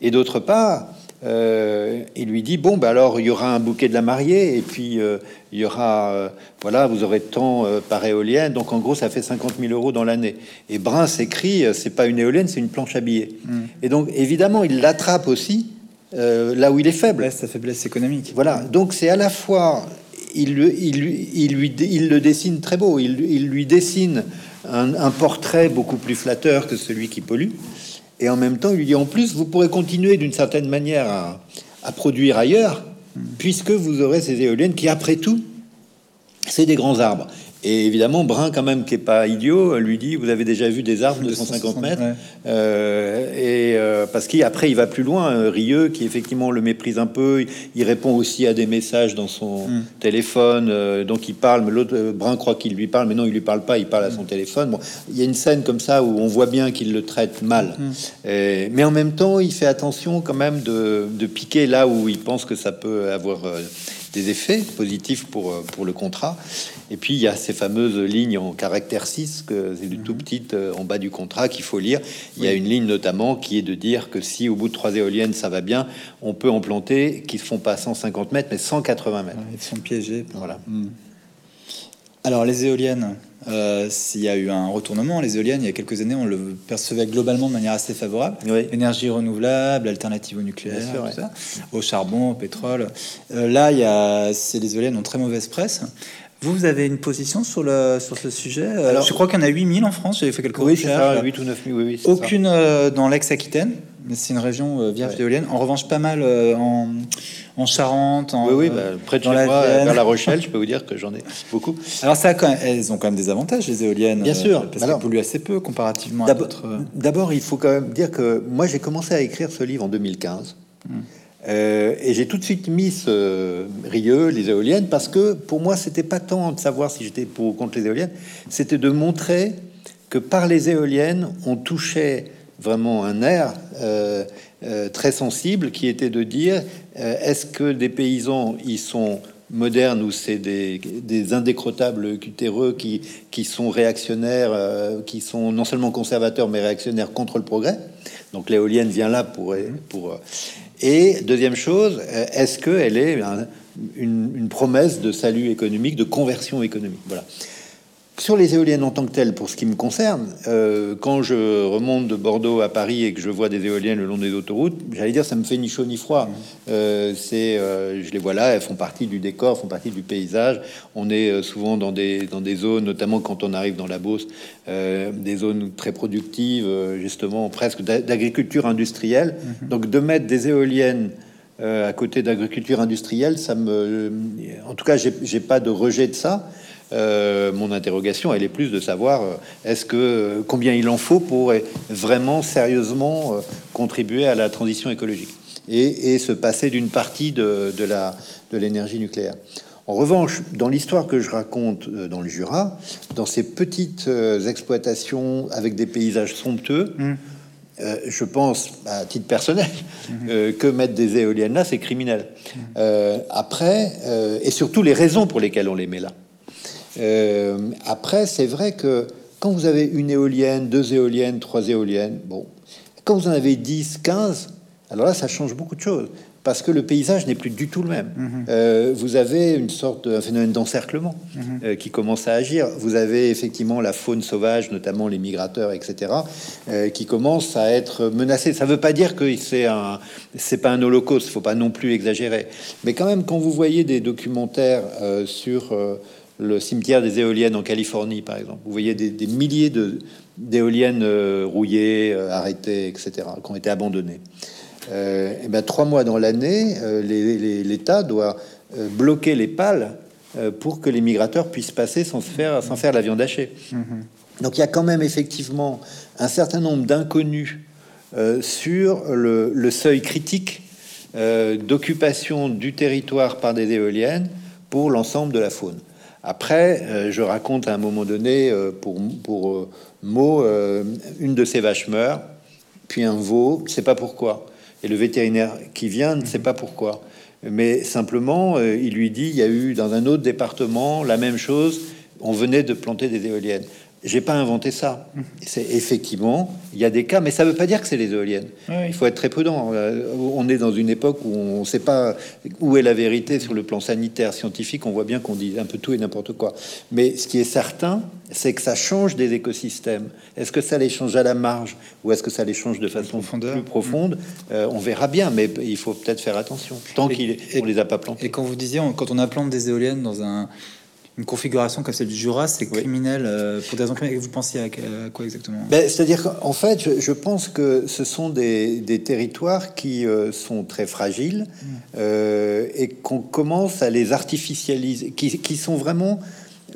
Et d'autre part, euh, il lui dit bon, bah alors il y aura un bouquet de la mariée et puis euh, il y aura, euh, voilà, vous aurez tant par éolienne. Donc en gros, ça fait 50 000 euros dans l'année. Et Brun s'écrit, c'est pas une éolienne, c'est une planche à billets. Mm. Et donc évidemment, il l'attrape aussi là où il est faible. sa faiblesse économique. Voilà. Donc c'est à la fois il, il, il, lui, il le dessine très beau. Il, il lui dessine un, un, portrait beaucoup plus flatteur que celui qui pollue. Et en même temps, il lui dit en plus, vous pourrez continuer d'une certaine manière à, à, produire ailleurs, puisque vous aurez ces éoliennes qui, après tout, c'est des grands arbres. Et évidemment, Brun, quand même, qui est pas idiot, lui dit Vous avez déjà vu des arbres de 150 mètres euh, Et euh, parce qu'après, il va plus loin. Euh, Rieux, qui effectivement le méprise un peu, il répond aussi à des messages dans son hmm. téléphone. donc il parle, mais l'autre, Brun croit qu'il lui parle, mais non, il lui parle pas, il parle à son hmm. téléphone. Bon, il y a une scène comme ça où on voit bien qu'il le traite mal. Hmm. mais en même temps, il fait attention quand même de, de, piquer là où il pense que ça peut avoir des effets positifs pour, euh, pour le contrat. Et puis, il y a ces fameuses lignes en caractère 6, que c'est du tout mhm. petit euh, en bas du contrat qu'il faut lire. Il y a une ligne notamment qui est de dire que si au bout de trois éoliennes, ça va bien, on peut en planter qui ne font pas 150 mètres, mais 180 mètres. Ils sont piégés. Voilà. Hmm. Alors, les éoliennes, euh, s'il y a eu un retournement, les éoliennes, il y a quelques années, on le percevait globalement de manière assez favorable. Énergie renouvelable, alternative au nucléaire, au charbon, au pétrole. Euh, là, il y a, les éoliennes ont très mauvaise presse. Vous, vous avez une position sur, le, sur ce sujet? Euh, Alors, Je crois qu'il y en a 8000 en France, j'ai fait quelques oui, recherches. 8 ou 9 000, oui, Aucune dans l'ex-Aquitaine, c'est une région vierge d'éoliennes. En revanche, pas mal en en Charente, en, oui, oui, bah, près de chez la moi, vers La Rochelle, (laughs) je peux vous dire que j'en ai beaucoup. Alors ça, quand elles ont quand même des avantages les éoliennes, bien sûr, euh, parce qu'elles polluent assez peu comparativement à d'autres. Euh, d'abord, il faut quand même dire que moi j'ai commencé à écrire ce livre en 2015. Hmm. Euh, et j'ai tout de suite mis ce Rieux, les éoliennes, parce que pour moi, c'était pas tant de savoir si j'étais pour ou contre les éoliennes, c'était de montrer que par les éoliennes, on touchait vraiment un air euh, très sensible qui était de dire euh, est-ce que des paysans ils sont modernes ou c'est des, des, indécrottables cutéreux qui, qui sont réactionnaires, euh, qui sont non seulement conservateurs mais réactionnaires contre le progrès? Donc l'éolienne vient là pour pour. Et deuxième chose, est-ce qu'elle est une, une, promesse de salut économique, de conversion économique? Voilà. Sur les éoliennes en tant que telles, pour ce qui me concerne, euh, quand je remonte de Bordeaux à Paris et que je vois des éoliennes le long des autoroutes, j'allais dire ça me fait ni chaud ni froid. Euh, c'est, euh, je les vois là, elles font partie du décor, font partie du paysage. On est souvent dans des dans des zones, notamment quand on arrive dans la Beauce, des zones très productives, justement presque d'agriculture industrielle. Mhm. Donc de mettre des éoliennes à côté d'agriculture industrielle, ça me, en tout cas, j'ai pas de rejet de ça. Euh, mon interrogation, elle est plus de savoir euh, est-ce que combien il en faut pour vraiment sérieusement euh, contribuer à la transition écologique et, se passer d'une partie de, la de l'énergie nucléaire. En revanche, dans l'histoire que je raconte dans le Jura, dans ces petites exploitations avec des paysages somptueux, mmh. je pense, à titre personnel, mmh. que mettre des éoliennes là, c'est criminel. Mmh. après, et surtout les raisons pour lesquelles on les met là. Euh, après, c'est vrai que quand vous avez une éolienne, deux éoliennes, trois éoliennes, bon, quand vous en avez 10, 15, alors là, ça change beaucoup de choses parce que le paysage n'est plus du tout le même. Mhm. Euh, vous avez une sorte de phénomène d'encerclement mhm. euh, qui commence à agir. Vous avez effectivement la faune sauvage, notamment les migrateurs, etc., qui commence à être menacée. Ça ne veut pas dire que c'est un, c'est pas un holocauste. Il faut pas non plus exagérer. Mais quand même, quand vous voyez des documentaires sur le cimetière des éoliennes en Californie, par exemple. Vous voyez des, milliers d'éoliennes euh, rouillées, euh, arrêtées, etc., qui ont été abandonnées. Euh, et bien, trois mois dans l'année, l'État doit bloquer les pales pour que les migrateurs puissent passer sans, se faire, sans faire la viande hachée. Mm-hmm. Donc il y a quand même effectivement un certain nombre d'inconnus sur le, le, seuil critique d'occupation du territoire par des éoliennes pour l'ensemble de la faune. Après, euh, je raconte à un moment donné, euh, pour, pour euh, mot, une de ces vaches meurt, puis un veau, ne sait pas pourquoi. Et le vétérinaire qui vient ne sait pas pourquoi. Mais simplement, il lui dit, il y a eu dans un autre département la même chose, on venait de planter des éoliennes. J'ai pas inventé ça. C'est effectivement, il y a des cas, mais ça veut pas dire que c'est les éoliennes. Il faut être très prudent. Euh, on est dans une époque où on ne sait pas où est la vérité sur le plan sanitaire, scientifique. On voit bien qu'on dit un peu tout et n'importe quoi. Mais ce qui est certain, c'est que ça change des écosystèmes. Est-ce que ça les change à la marge ou est-ce que ça les change de façon plus profonde? Euh, On verra bien, mais il faut peut-être faire attention tant qu'on les a pas plantés. Et quand vous disiez, quand on implante des éoliennes dans un une configuration comme celle du Jura, c'est criminel euh, pour des raisons Vous pensiez à, quoi exactement? Ben, C'est-à-dire qu'en fait, je, pense que ce sont des, territoires qui euh, sont très fragiles mm. euh, et qu'on commence à les artificialiser, qui, sont vraiment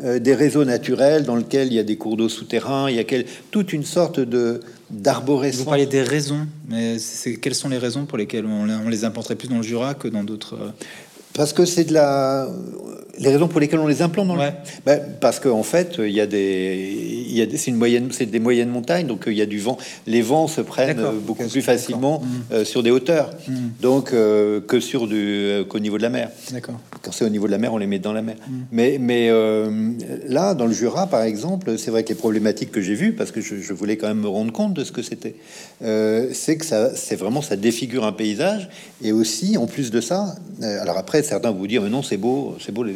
des réseaux naturels dans lesquels il y a des cours d'eau souterrains, il y a toute une sorte de d'arborescence. Vous parlez des raisons, mais quelles sont les raisons pour lesquelles on, on les implanterait plus dans le Jura que dans d'autres parce que c'est de la les raisons pour lesquelles on les implante dans le... ben, parce qu'en en fait, il y a des, il y a c'est une moyenne, c'est des moyennes montagnes, donc euh, il y a du vent. Les vents se prennent euh, beaucoup plus facilement mmh. euh, sur des hauteurs, mmh. donc que sur du qu'au niveau de la mer. D'accord. Quand c'est au niveau de la mer, on les met dans la mer. Mmh. Mais mais là, dans le Jura, par exemple, c'est vrai que les problématiques que j'ai vues, parce que je, je, voulais quand même me rendre compte de ce que c'était, c'est que ça, c'est vraiment ça défigure un paysage, et aussi en plus de ça, alors après certains vous dire mais non c'est beau, c'est beau les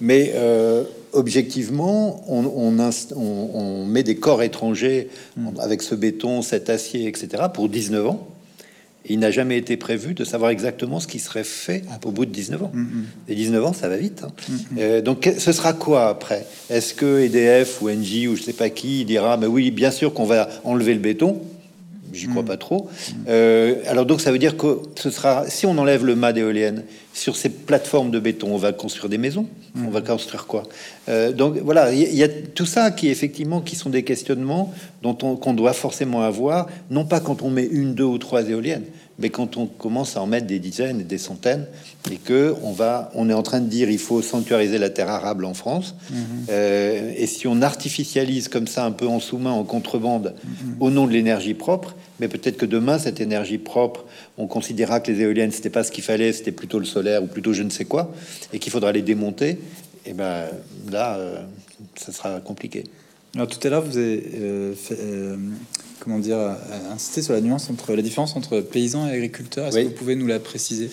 mais euh, objectivement, on, met des corps étrangers mm. avec ce béton, cet acier, etc. pour 19 ans. il n'a jamais été prévu de savoir exactement ce qui serait fait au bout de 19 ans. Mm, mm. Et 19 ans, ça va vite. Hein. Euh, donc, ce sera quoi après? Est-ce que EDF ou Engie ou je sais pas qui dira, mais oui, bien sûr qu'on va enlever le béton J'y crois pas trop. Euh, alors donc ça veut dire que ce sera, si on enlève le mât d'éolienne sur ces plateformes de béton, on va construire des maisons. On va construire quoi? Euh, Donc voilà, il y, a tout ça qui effectivement qui sont des questionnements dont on qu'on doit forcément avoir, non pas quand on met une, deux ou trois éoliennes, mais quand on commence à en mettre des dizaines et des centaines, et que on va, on est en train de dire il faut sanctuariser la terre arable en France, mhm. euh, et si on artificialise comme ça un peu en sous-main, en contrebande, mhm. au nom de l'énergie propre, mais peut-être que demain cette énergie propre, on considérera que les éoliennes c'était pas ce qu'il fallait, c'était plutôt le solaire ou plutôt je ne sais quoi, et qu'il faudra les démonter. Et ben là, euh, ça sera compliqué. Alors tout à l'heure, vous avez euh, fait, comment dire, insister sur la nuance entre la différence entre paysans et agriculteurs. Est-ce que vous pouvez nous la préciser?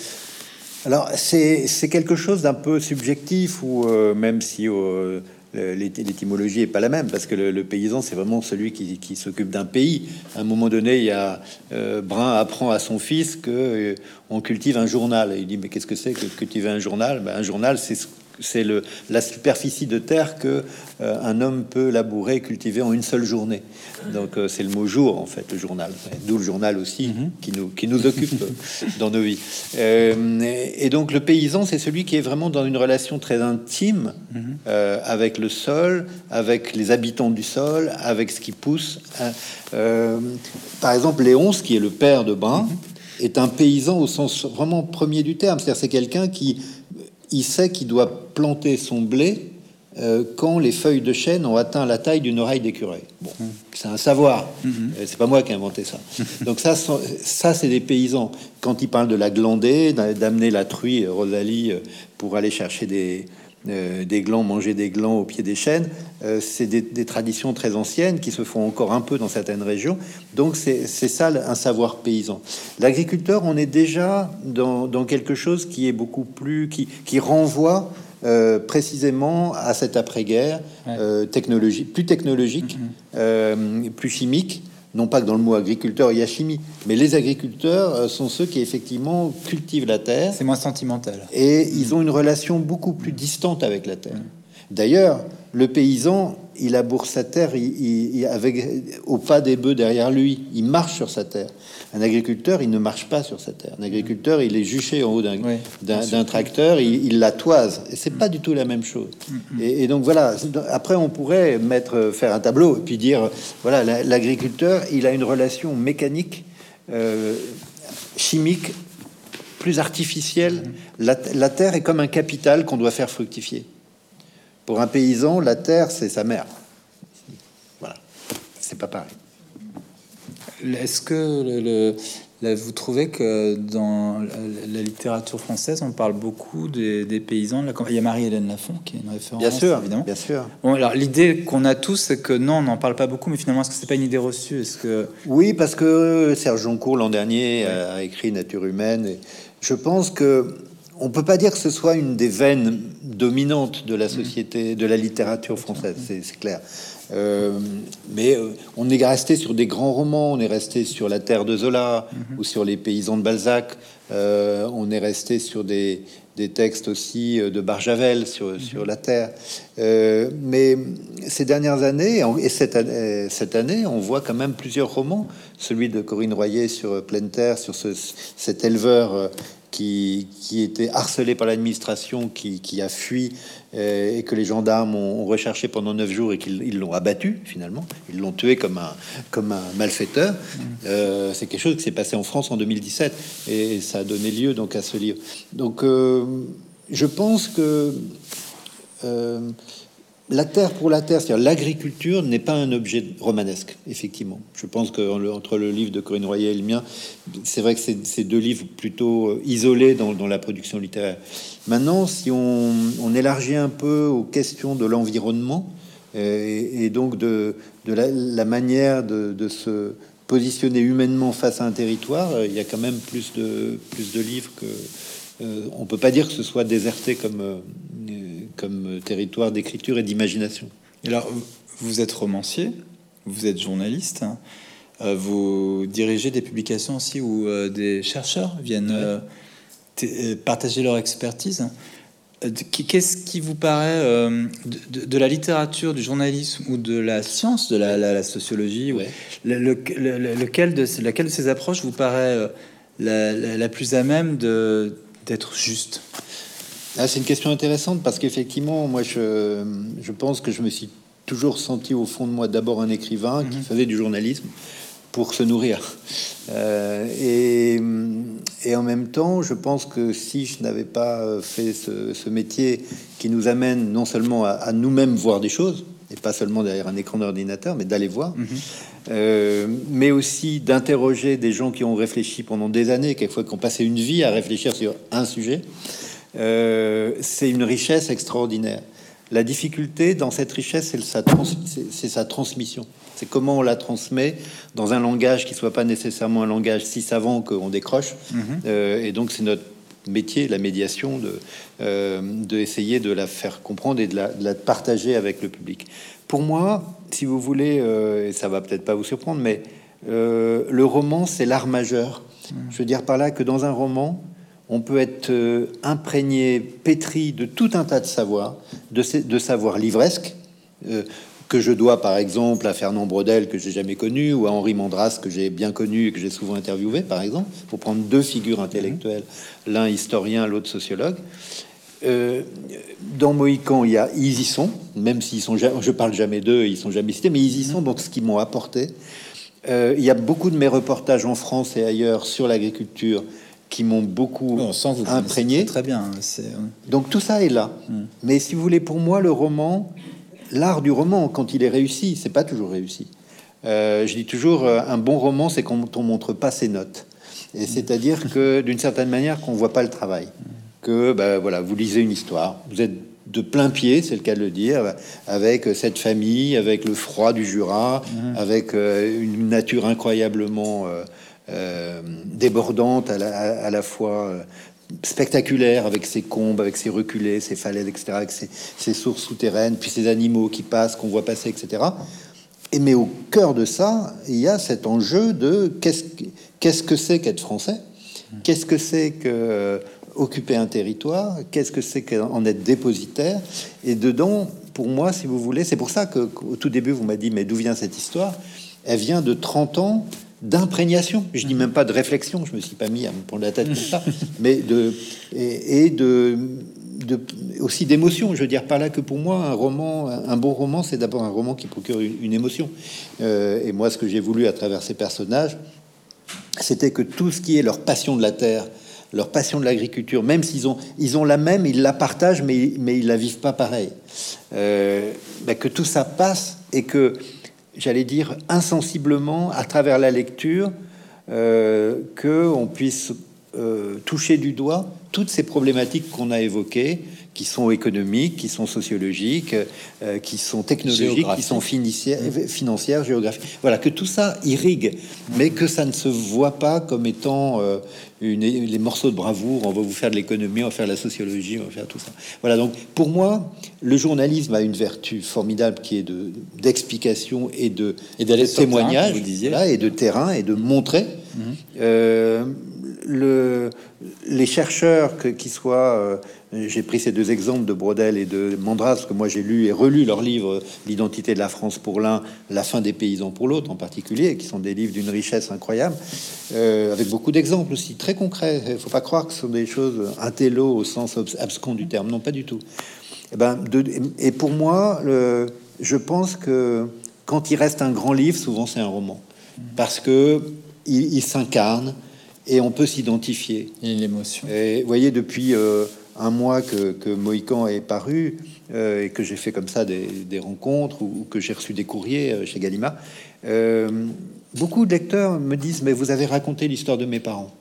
Alors, c'est quelque chose d'un peu subjectif, ou euh, même si euh, l'étymologie est pas la même, parce que le, paysan, c'est vraiment celui qui, s'occupe d'un pays. À un moment donné, il y a euh, Brun apprend à son fils que on cultive un journal. Et il dit mais qu'est-ce que c'est que cultiver un journal? Ben, Un journal, c'est c'est la superficie de terre que euh, un homme peut labourer et cultiver en une seule journée. Donc euh, c'est le mot jour en fait, le journal. D'où le journal aussi mhm. qui nous qui nous occupe (laughs) dans nos vies. Euh, et, donc le paysan, c'est celui qui est vraiment dans une relation très intime mhm. avec le sol, avec les habitants du sol, avec ce qui pousse. par exemple, Léonce, qui est le père de Brun, mhm. est un paysan au sens vraiment premier du terme. C'est-à-dire c'est quelqu'un qui il sait qu'il doit planter son blé euh, quand les feuilles de chêne ont atteint la taille d'une oreille d'écureuil. Bon, mmh. c'est un savoir. Mmh. C'est pas moi qui ai inventé ça. Donc ça, ça c'est des paysans. Quand ils parlent de la glandée, d'amener la truie, euh, Rosalie, pour aller chercher des, euh, des glands, manger des glands au pied des chênes, euh, c'est des, traditions très anciennes qui se font encore un peu dans certaines régions. Donc c'est ça un savoir paysan. L'agriculteur, on est déjà dans, quelque chose qui est beaucoup plus, qui, qui renvoie euh, précisément à cette après-guerre technologie, plus technologique, mm-hmm. plus chimique non pas que dans le mot agriculteur il y a chimie, mais les agriculteurs euh, sont ceux qui effectivement cultivent la terre. C'est moins sentimental. Et ils ont une relation beaucoup plus distante avec la terre. D'ailleurs, le paysan, il laboure sa terre il, avec, au pas des bœufs derrière lui. Il marche sur sa terre. Un agriculteur, il ne marche pas sur sa terre. Un agriculteur, il est juché en haut d'un tracteur, il, la toise. Et c'est pas du tout la même chose. Mm, mm. Et, donc voilà. Après, on pourrait mettre, faire un tableau et puis dire voilà, l'agriculteur, il a une relation mécanique, euh, chimique, plus artificielle. Mm. la terre est comme un capital qu'on doit faire fructifier. Pour un paysan, la terre, c'est sa mère. Voilà, c'est pas pareil. Est-ce que vous trouvez que dans la, littérature française, on parle beaucoup des, paysans. De la... Il y a Marie-Hélène Lafont qui est une référence, bien sûr, évidemment. Bien sûr. Bon, alors l'idée qu'on a tous, c'est que non, on n'en parle pas beaucoup, mais finalement, est-ce que c'est pas une idée reçue? Est-ce que oui, parce que Serge Joncourt l'an dernier a écrit Nature humaine. Et je pense que on peut pas dire que ce soit une des veines dominantes de la société, de la littérature française, c'est clair. Euh, mais euh, on est resté sur des grands romans, on est resté sur La Terre de Zola mhm. ou sur Les Paysans de Balzac, euh, on est resté sur des, textes aussi de Barjavel sur, mhm. sur la Terre. mais ces dernières années, et cette année, cette année, on voit quand même plusieurs romans, celui de Corinne Royer sur Pleine Terre, sur ce, cet éleveur qui, était harcelé par l'administration, qui, a fui euh, et que les gendarmes ont, recherché pendant neuf jours et qu'ils l'ont abattu finalement. Ils l'ont tué comme un, comme un malfaiteur. Mmh. Euh, c'est quelque chose qui s'est passé en France en 2017 et ça a donné lieu donc à ce livre. Donc euh, je pense que la terre pour la terre, c'est-à-dire l'agriculture, n'est pas un objet romanesque, effectivement. Je pense que entre le livre de Corinne Royer et le mien, c'est vrai que c'est deux livres plutôt euh, isolés dans, la production littéraire. Maintenant, si on, élargit un peu aux questions de l'environnement euh, et, donc de, la, manière de, se positionner humainement face à un territoire, euh, il y a quand même plus de, plus de livres que... on peut pas dire que ce soit déserté comme comme territoire d'écriture et d'imagination. Alors, vous êtes romancier, vous êtes journaliste, hein. euh, vous dirigez des publications aussi où euh, des chercheurs viennent euh, partager leur expertise. Qu'est-ce qui vous paraît de, la littérature, du journalisme ou de la science, de la, sociologie lequel de, Laquelle de ces approches vous paraît la, la plus à même d'être juste? Ah, c'est une question intéressante parce qu'effectivement, moi, je, je, pense que je me suis toujours senti au fond de moi d'abord un écrivain qui mhm. faisait du journalisme pour se nourrir. Euh, et, et, en même temps, je pense que si je n'avais pas fait ce, métier qui nous amène non seulement à, nous-mêmes voir des choses, et pas seulement derrière un écran d'ordinateur, mais d'aller voir, mhm. euh, mais aussi d'interroger des gens qui ont réfléchi pendant des années, quelquefois qui ont passé une vie à réfléchir sur un sujet, euh, c'est une richesse extraordinaire. La difficulté dans cette richesse, c'est sa, sa, transmission. C'est comment on la transmet dans un langage qui soit pas nécessairement un langage si savant qu'on décroche. Mhm. Euh, et donc, c'est notre métier, la médiation, de, euh, de essayer de la faire comprendre et de la, partager avec le public. Pour moi, si vous voulez, et ça va peut-être pas vous surprendre, mais le roman, c'est l'art majeur. Mhm. Je veux dire par là que dans un roman, on peut être euh, imprégné, pétri de tout un tas de savoirs, de, de savoirs livresques, euh, que je dois par exemple à Fernand Brodel, que j'ai jamais connu, ou à Henri Mandras, que j'ai bien connu et que j'ai souvent interviewé, par exemple, pour prendre deux figures intellectuelles, l'un historien, l'autre sociologue. Euh, dans Mohican, il y a, ils y sont, même s'ils sont, je parle jamais d'eux, ils sont jamais cités, mais ils y sont, donc ce qu'ils m'ont apporté. il y a beaucoup de mes reportages en France et ailleurs sur l'agriculture qui m'ont beaucoup imprégné. Très bien. Donc tout ça est là. Hmm. Mais si vous voulez, pour moi, le roman, l'art du roman, quand il est réussi, c'est pas toujours réussi. Euh, je dis toujours, euh, un bon roman, c'est quand on montre pas ses notes. Et hmm. c'est-à-dire que, d'une certaine manière, qu'on voit pas le travail. Que, ben, voilà, vous lisez une histoire, vous êtes de plein pied, c'est le cas de le dire, avec cette famille, avec le froid du Jura, avec euh, une nature incroyablement euh, débordante, à la, fois euh, spectaculaire avec ses combes, avec ses reculés, ses falaises, etc., avec ses, sources souterraines, puis ces animaux qui passent, qu'on voit passer, etc. Et mais au cœur de ça, il y a cet enjeu de qu'est-ce que c'est qu'être français, qu'est-ce que c'est que euh, occuper un territoire, qu'est-ce que c'est qu'en être dépositaire, et dedans, pour moi, si vous voulez, c'est pour ça que au tout début vous m'avez dit mais d'où vient cette histoire? Elle vient de 30 ans d'imprégnation. Je dis même pas de réflexion, je me suis pas mis à me prendre la tête comme ça, (laughs) mais de et, de, de, aussi d'émotion. Je veux dire par là que pour moi, un roman, un bon roman, c'est d'abord un roman qui procure une, émotion. Euh, et moi, ce que j'ai voulu à travers ces personnages, c'était que tout ce qui est leur passion de la terre, leur passion de l'agriculture, même s'ils ont, ils ont la même, ils la partagent, mais, mais ils la vivent pas pareil. Euh, bah, que tout ça passe et que j'allais dire insensiblement, à travers la lecture, que on puisse toucher du doigt toutes ces problématiques qu'on a évoquées, qui sont économiques, qui sont sociologiques, euh, qui sont technologiques, qui sont financières, financières, géographiques. Voilà, que tout ça irrigue, mais que ça ne se voit pas comme étant euh, une, les morceaux de bravoure. On va vous faire de l'économie, on va faire de la sociologie, on va faire tout ça. Voilà, donc pour moi, le journalisme a une vertu formidable qui est de d'explication et de, et d'aller témoignage, et de terrain et de montrer. Mhm. Euh, le, les chercheurs, que, qui soient, euh, j'ai pris ces deux exemples de Brodel et de Mandras, que moi j'ai lu et relu leurs livres, L'identité de la France pour l'un, La fin des paysans pour l'autre en particulier, qui sont des livres d'une richesse incroyable, euh, avec beaucoup d'exemples aussi très concrets. Il faut pas croire que ce sont des choses intello au sens abscon du terme, non pas du tout. Et, eh ben, et pour moi, le, je pense que quand il reste un grand livre, souvent c'est un roman, parce que il s'incarne et on peut s'identifier. Et l'émotion. Et vous voyez, depuis euh, un mois que, que, Mohican est paru euh, et que j'ai fait comme ça des, rencontres ou, que j'ai reçu des courriers euh, chez Gallimard, beaucoup de lecteurs me disent Mais vous avez raconté l'histoire de mes parents,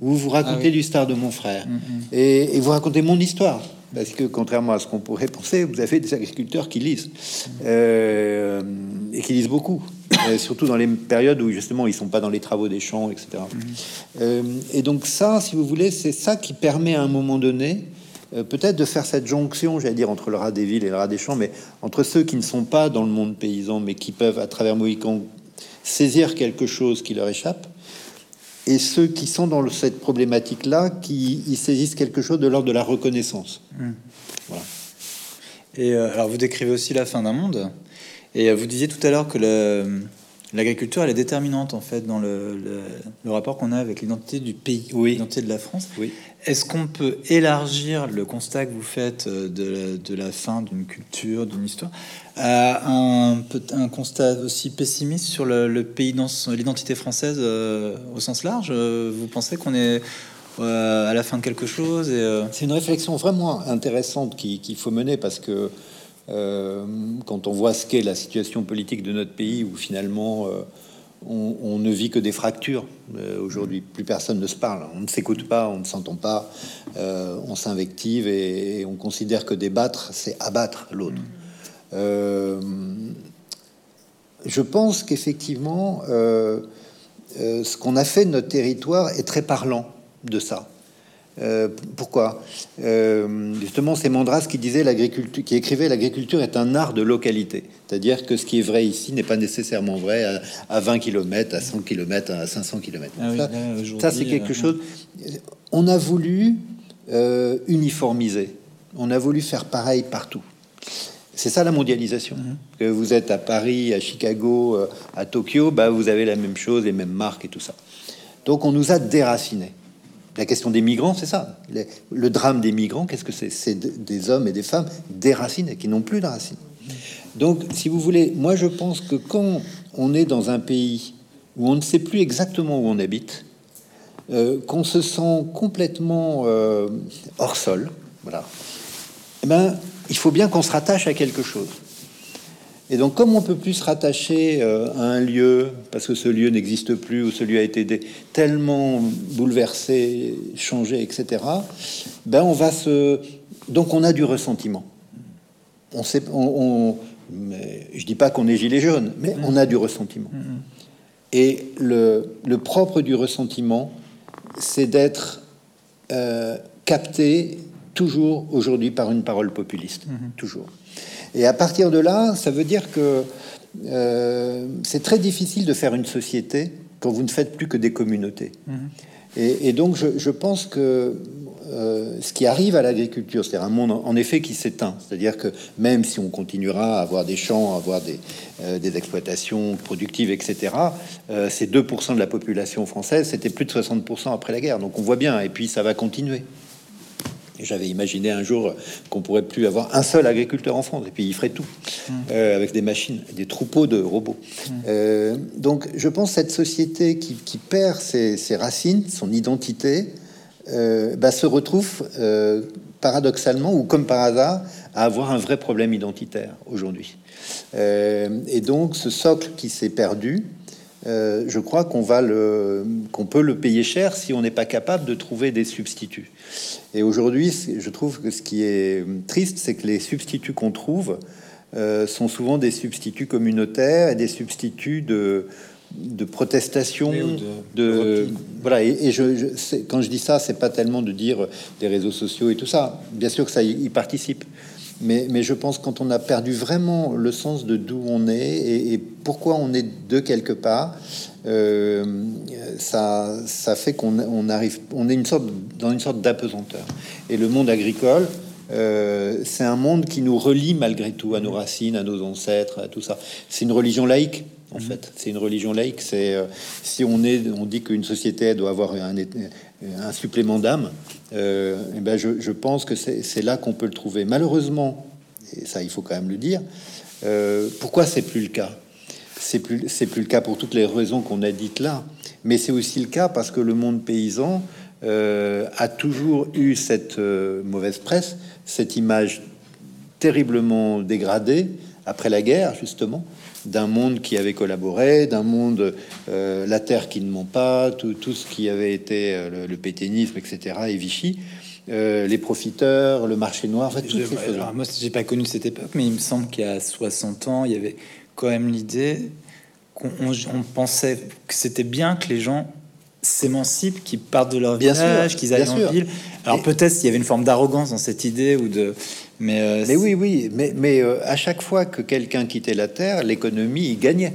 ou vous racontez ah l'histoire de mon frère, mm-hmm. et, et vous racontez mon histoire. Parce que contrairement à ce qu'on pourrait penser, vous avez des agriculteurs qui lisent euh, et qui lisent beaucoup, (coughs) euh, surtout dans les périodes où justement ils sont pas dans les travaux des champs, etc. Mhm. Euh, et donc ça, si vous voulez, c'est ça qui permet à un moment donné peut-être de faire cette jonction, j'allais dire, entre le rat des villes et le rat des champs, mais entre ceux qui ne sont pas dans le monde paysan, mais qui peuvent, à travers Mohican, saisir quelque chose qui leur échappe, et ceux qui sont dans cette problématique-là, qui y saisissent quelque chose de l'ordre de la reconnaissance. Hmm. Voilà. Et euh, alors, vous décrivez aussi la fin d'un monde, et euh, vous disiez tout à l'heure que l'agriculture, elle est déterminante en fait dans le, le, rapport qu'on a avec l'identité du pays, oui. l'identité de la France. Oui. Est-ce qu'on peut élargir le constat que vous faites euh, de, de la fin d'une culture, d'une histoire, à un, un, constat aussi pessimiste sur le, pays, dans l'identité française euh, au sens large? Euh, Vous pensez qu'on est à la fin de quelque chose et, C'est une réflexion vraiment intéressante qu'il faut mener parce que quand on voit ce qu'est la situation politique de notre pays, où finalement on, ne vit que des fractures euh, aujourd'hui. Plus personne ne se parle. On ne s'écoute pas, on ne s'entend pas, euh, on s'invective et, on considère que débattre, c'est abattre l'autre. Euh, je pense qu'effectivement, ce qu'on a fait de notre territoire est très parlant de ça. Euh, pourquoi? Euh, Justement, c'est Mandras qui disait l'agriculture, qui écrivait l'agriculture est un art de localité, c'est-à-dire que ce qui est vrai ici n'est pas nécessairement vrai à, 20 km, à 100 km, à 500 km. Ah ça, c'est quelque euh, chose. On a voulu uniformiser, on a voulu faire pareil partout. C'est ça la mondialisation. Mhm. Que vous êtes à Paris, à Chicago, à Tokyo, bah vous avez la même chose, les mêmes marques et tout ça. Donc on nous a déracinés. La question des migrants, c'est ça. Le, drame des migrants, qu'est-ce que c'est? C'est des hommes et des femmes déracinés, qui n'ont plus de racines. Donc, si vous voulez, moi je pense que quand on est dans un pays où on ne sait plus exactement où on habite, euh, qu'on se sent complètement euh, hors sol, voilà, eh ben, il faut bien qu'on se rattache à quelque chose. Et donc, comme on peut plus se rattacher euh, à un lieu, parce que ce lieu n'existe plus, ou ce lieu a été tellement bouleversé, changé, etc., ben on va se... Donc, on a du ressentiment. On sait... On, mais je dis pas qu'on est gilet jaune, mais on a du ressentiment. Et le, le propre du ressentiment, c'est d'être euh, capté toujours aujourd'hui par une parole populiste. Toujours. Et à partir de là, ça veut dire que euh, c'est très difficile de faire une société quand vous ne faites plus que des communautés. Mhm. Et, donc, je, pense que euh, ce qui arrive à l'agriculture, c'est un monde en effet qui s'éteint. C'est-à-dire que même si on continuera à avoir des champs, à avoir des, euh, des exploitations productives, etc., c'est 2% de la population française, c'était plus de 60% après la guerre. Donc on voit bien, et puis ça va continuer. J'avais imaginé un jour qu'on pourrait plus avoir un seul agriculteur en France, et puis il ferait tout mmh. euh, avec des machines, des troupeaux de robots. Mmh. Euh, donc, je pense que cette société qui, perd ses, racines, son identité, euh, bah, se retrouve paradoxalement ou comme par hasard à avoir un vrai problème identitaire aujourd'hui. et donc, ce socle qui s'est perdu, euh, je crois qu'on va le, qu'on peut le payer cher si on n'est pas capable de trouver des substituts. Et aujourd'hui, je trouve que ce qui est triste, c'est que les substituts qu'on trouve euh, sont souvent des substituts communautaires et des substituts de, de protestation, de, voilà. Et, je, quand je dis ça, c'est pas tellement de dire des réseaux sociaux et tout ça. Bien sûr que ça y participe, mais, je pense quand on a perdu vraiment le sens de d'où on est et, pourquoi on est de quelque part, euh, ça, ça fait qu'on arrive, on est une sorte, dans une sorte d'apesanteur. Et le monde agricole, euh, c'est un monde qui nous relie malgré tout à nos racines, à nos ancêtres, à tout ça. C'est une religion laïque en mhm. fait. C'est une religion laïque. C'est euh, si on est, on dit qu'une société doit avoir un, un supplément d'âme. Euh, et ben je, pense que c'est là qu'on peut le trouver. Malheureusement, et ça il faut quand même le dire. Euh, pourquoi c'est plus le cas? C'est plus plus le cas pour toutes les raisons qu'on a dites là. Mais c'est aussi le cas parce que le monde paysan euh, a toujours eu cette mauvaise presse, cette image terriblement dégradée après la guerre justement d'un monde qui avait collaboré, d'un monde, euh, la terre qui ne ment pas, tout, tout, ce qui avait été euh, le, pétainisme, etc., et Vichy, euh, les profiteurs, le marché noir, en fait, ces choses. Moi, j'ai pas connu cette époque, mais il me semble qu'il y a 60 ans, il y avait quand même l'idée qu'on on pensait que c'était bien que les gens s'émancipent, qu'ils partent de leur village, qu'ils aillent en ville. Alors peut-être qu'il y avait une forme d'arrogance dans cette idée ou de mais, euh, mais oui, oui, mais, mais euh, à chaque fois que quelqu'un quittait la Terre, l'économie gagnait.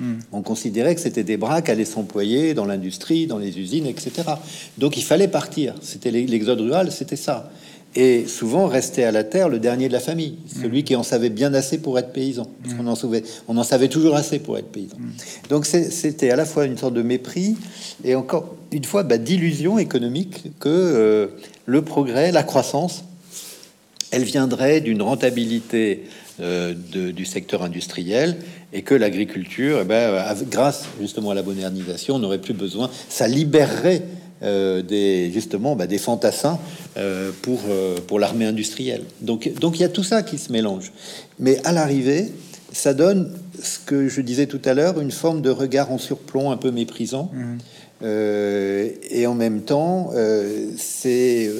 Hmm. On considérait que c'était des bras qui allaient s'employer dans l'industrie, dans les usines, etc. Donc il fallait partir. C'était l'exode rural, c'était ça. Et souvent restait à la terre le dernier de la famille, celui hmm. qui en savait bien assez pour être paysan. Parce qu'on en savait, on en savait toujours assez pour être paysan. Hmm. Donc c'était à la fois une sorte de mépris et encore une fois bah, d'illusion économique que euh, le progrès, la croissance elle viendrait d'une rentabilité euh, du secteur industriel et que l'agriculture, eh ben, grâce justement à la modernisation, n'aurait plus besoin. Ça libérerait euh, des, justement bah, des fantassins euh, pour, l'armée industrielle. Donc, donc il y a tout ça qui se mélange. Mais à l'arrivée, ça donne ce que je disais tout à l'heure, une forme de regard en surplomb un peu méprisant. Mmh. Euh, et en même temps, euh, c'est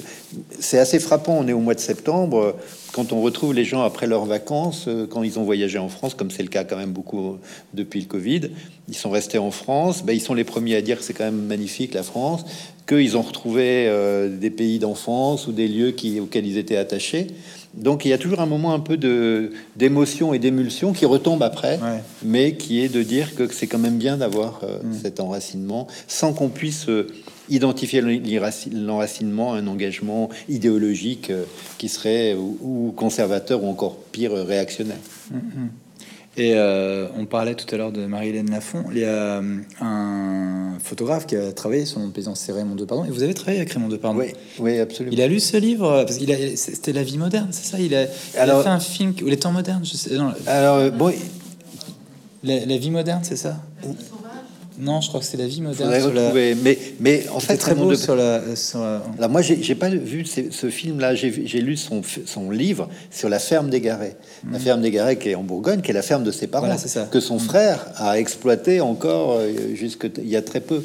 assez frappant. On est au mois de septembre, quand on retrouve les gens après leurs vacances, euh, quand ils ont voyagé en France, comme c'est le cas quand même beaucoup depuis le Covid, ils sont restés en France. Ben, ils sont les premiers à dire que c'est quand même magnifique la France, qu'ils ont retrouvé des pays d'enfance ou des lieux auxquels ils étaient attachés. Donc il y a toujours un moment un peu de d'émotion et d'émulsion qui retombe après, mais qui est de dire que c'est quand même bien d'avoir euh, mm. cet enracinement sans qu'on puisse euh, identifier l'enracinement à un engagement idéologique euh, qui serait ou, conservateur ou encore pire réactionnaire. Mm, mm. Et on parlait tout à l'heure de Marie-Hélène Lafont. Il y a euh, un photographe qui a travaillé sur mon paysan, c'est Raymond Depardon. Et vous avez travaillé avec Raymond Depardon? Oui, oui, absolument. Il a lu ce livre parce qu'il a, c'était la vie moderne, c'est ça? Il a, alors, fait un film ou les temps modernes. Je sais. alors euh, bon, la, la vie moderne, c'est ça? Non, je crois que c'est la vie moderne. Mais, mais en fait, très beau sur la. Là, moi, j'ai pas vu ce film-là. J'ai lu son, son livre sur la ferme des Garets. La mm. ferme des Garets qui est en Bourgogne, qui est la ferme de ses parents, ça. que son mm. frère a exploité encore euh, jusque il y a très peu.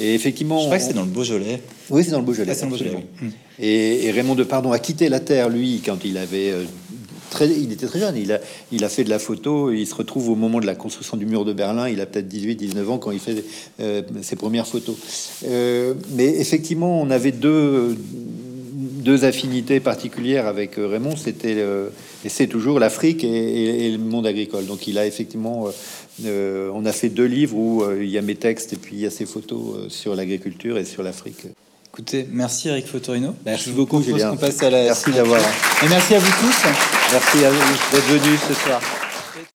Et effectivement, je crois que c'est dans le Beaujolais. Oui, c'est dans le Beaujolais. Ah, mm. et, et, Raymond Depardon a quitté la terre, lui, quand il avait euh, il était très jeune. Il a, fait de la photo. Il se retrouve au moment de la construction du mur de Berlin. Il a peut-être 18, 19 ans quand il fait euh, ses premières photos. Euh, mais effectivement, on avait deux, affinités particulières avec euh, Raymond. C'était et c'est toujours l'Afrique et, le monde agricole. Donc, il a effectivement. on a fait deux livres où il y a mes textes et puis il y a ses photos sur l'agriculture et sur l'Afrique. Écoutez, merci Eric Fotorino. Merci beaucoup, Julien. passe à la... Merci d'avoir. Et merci à vous tous. Merci à vous d'être venus ce soir.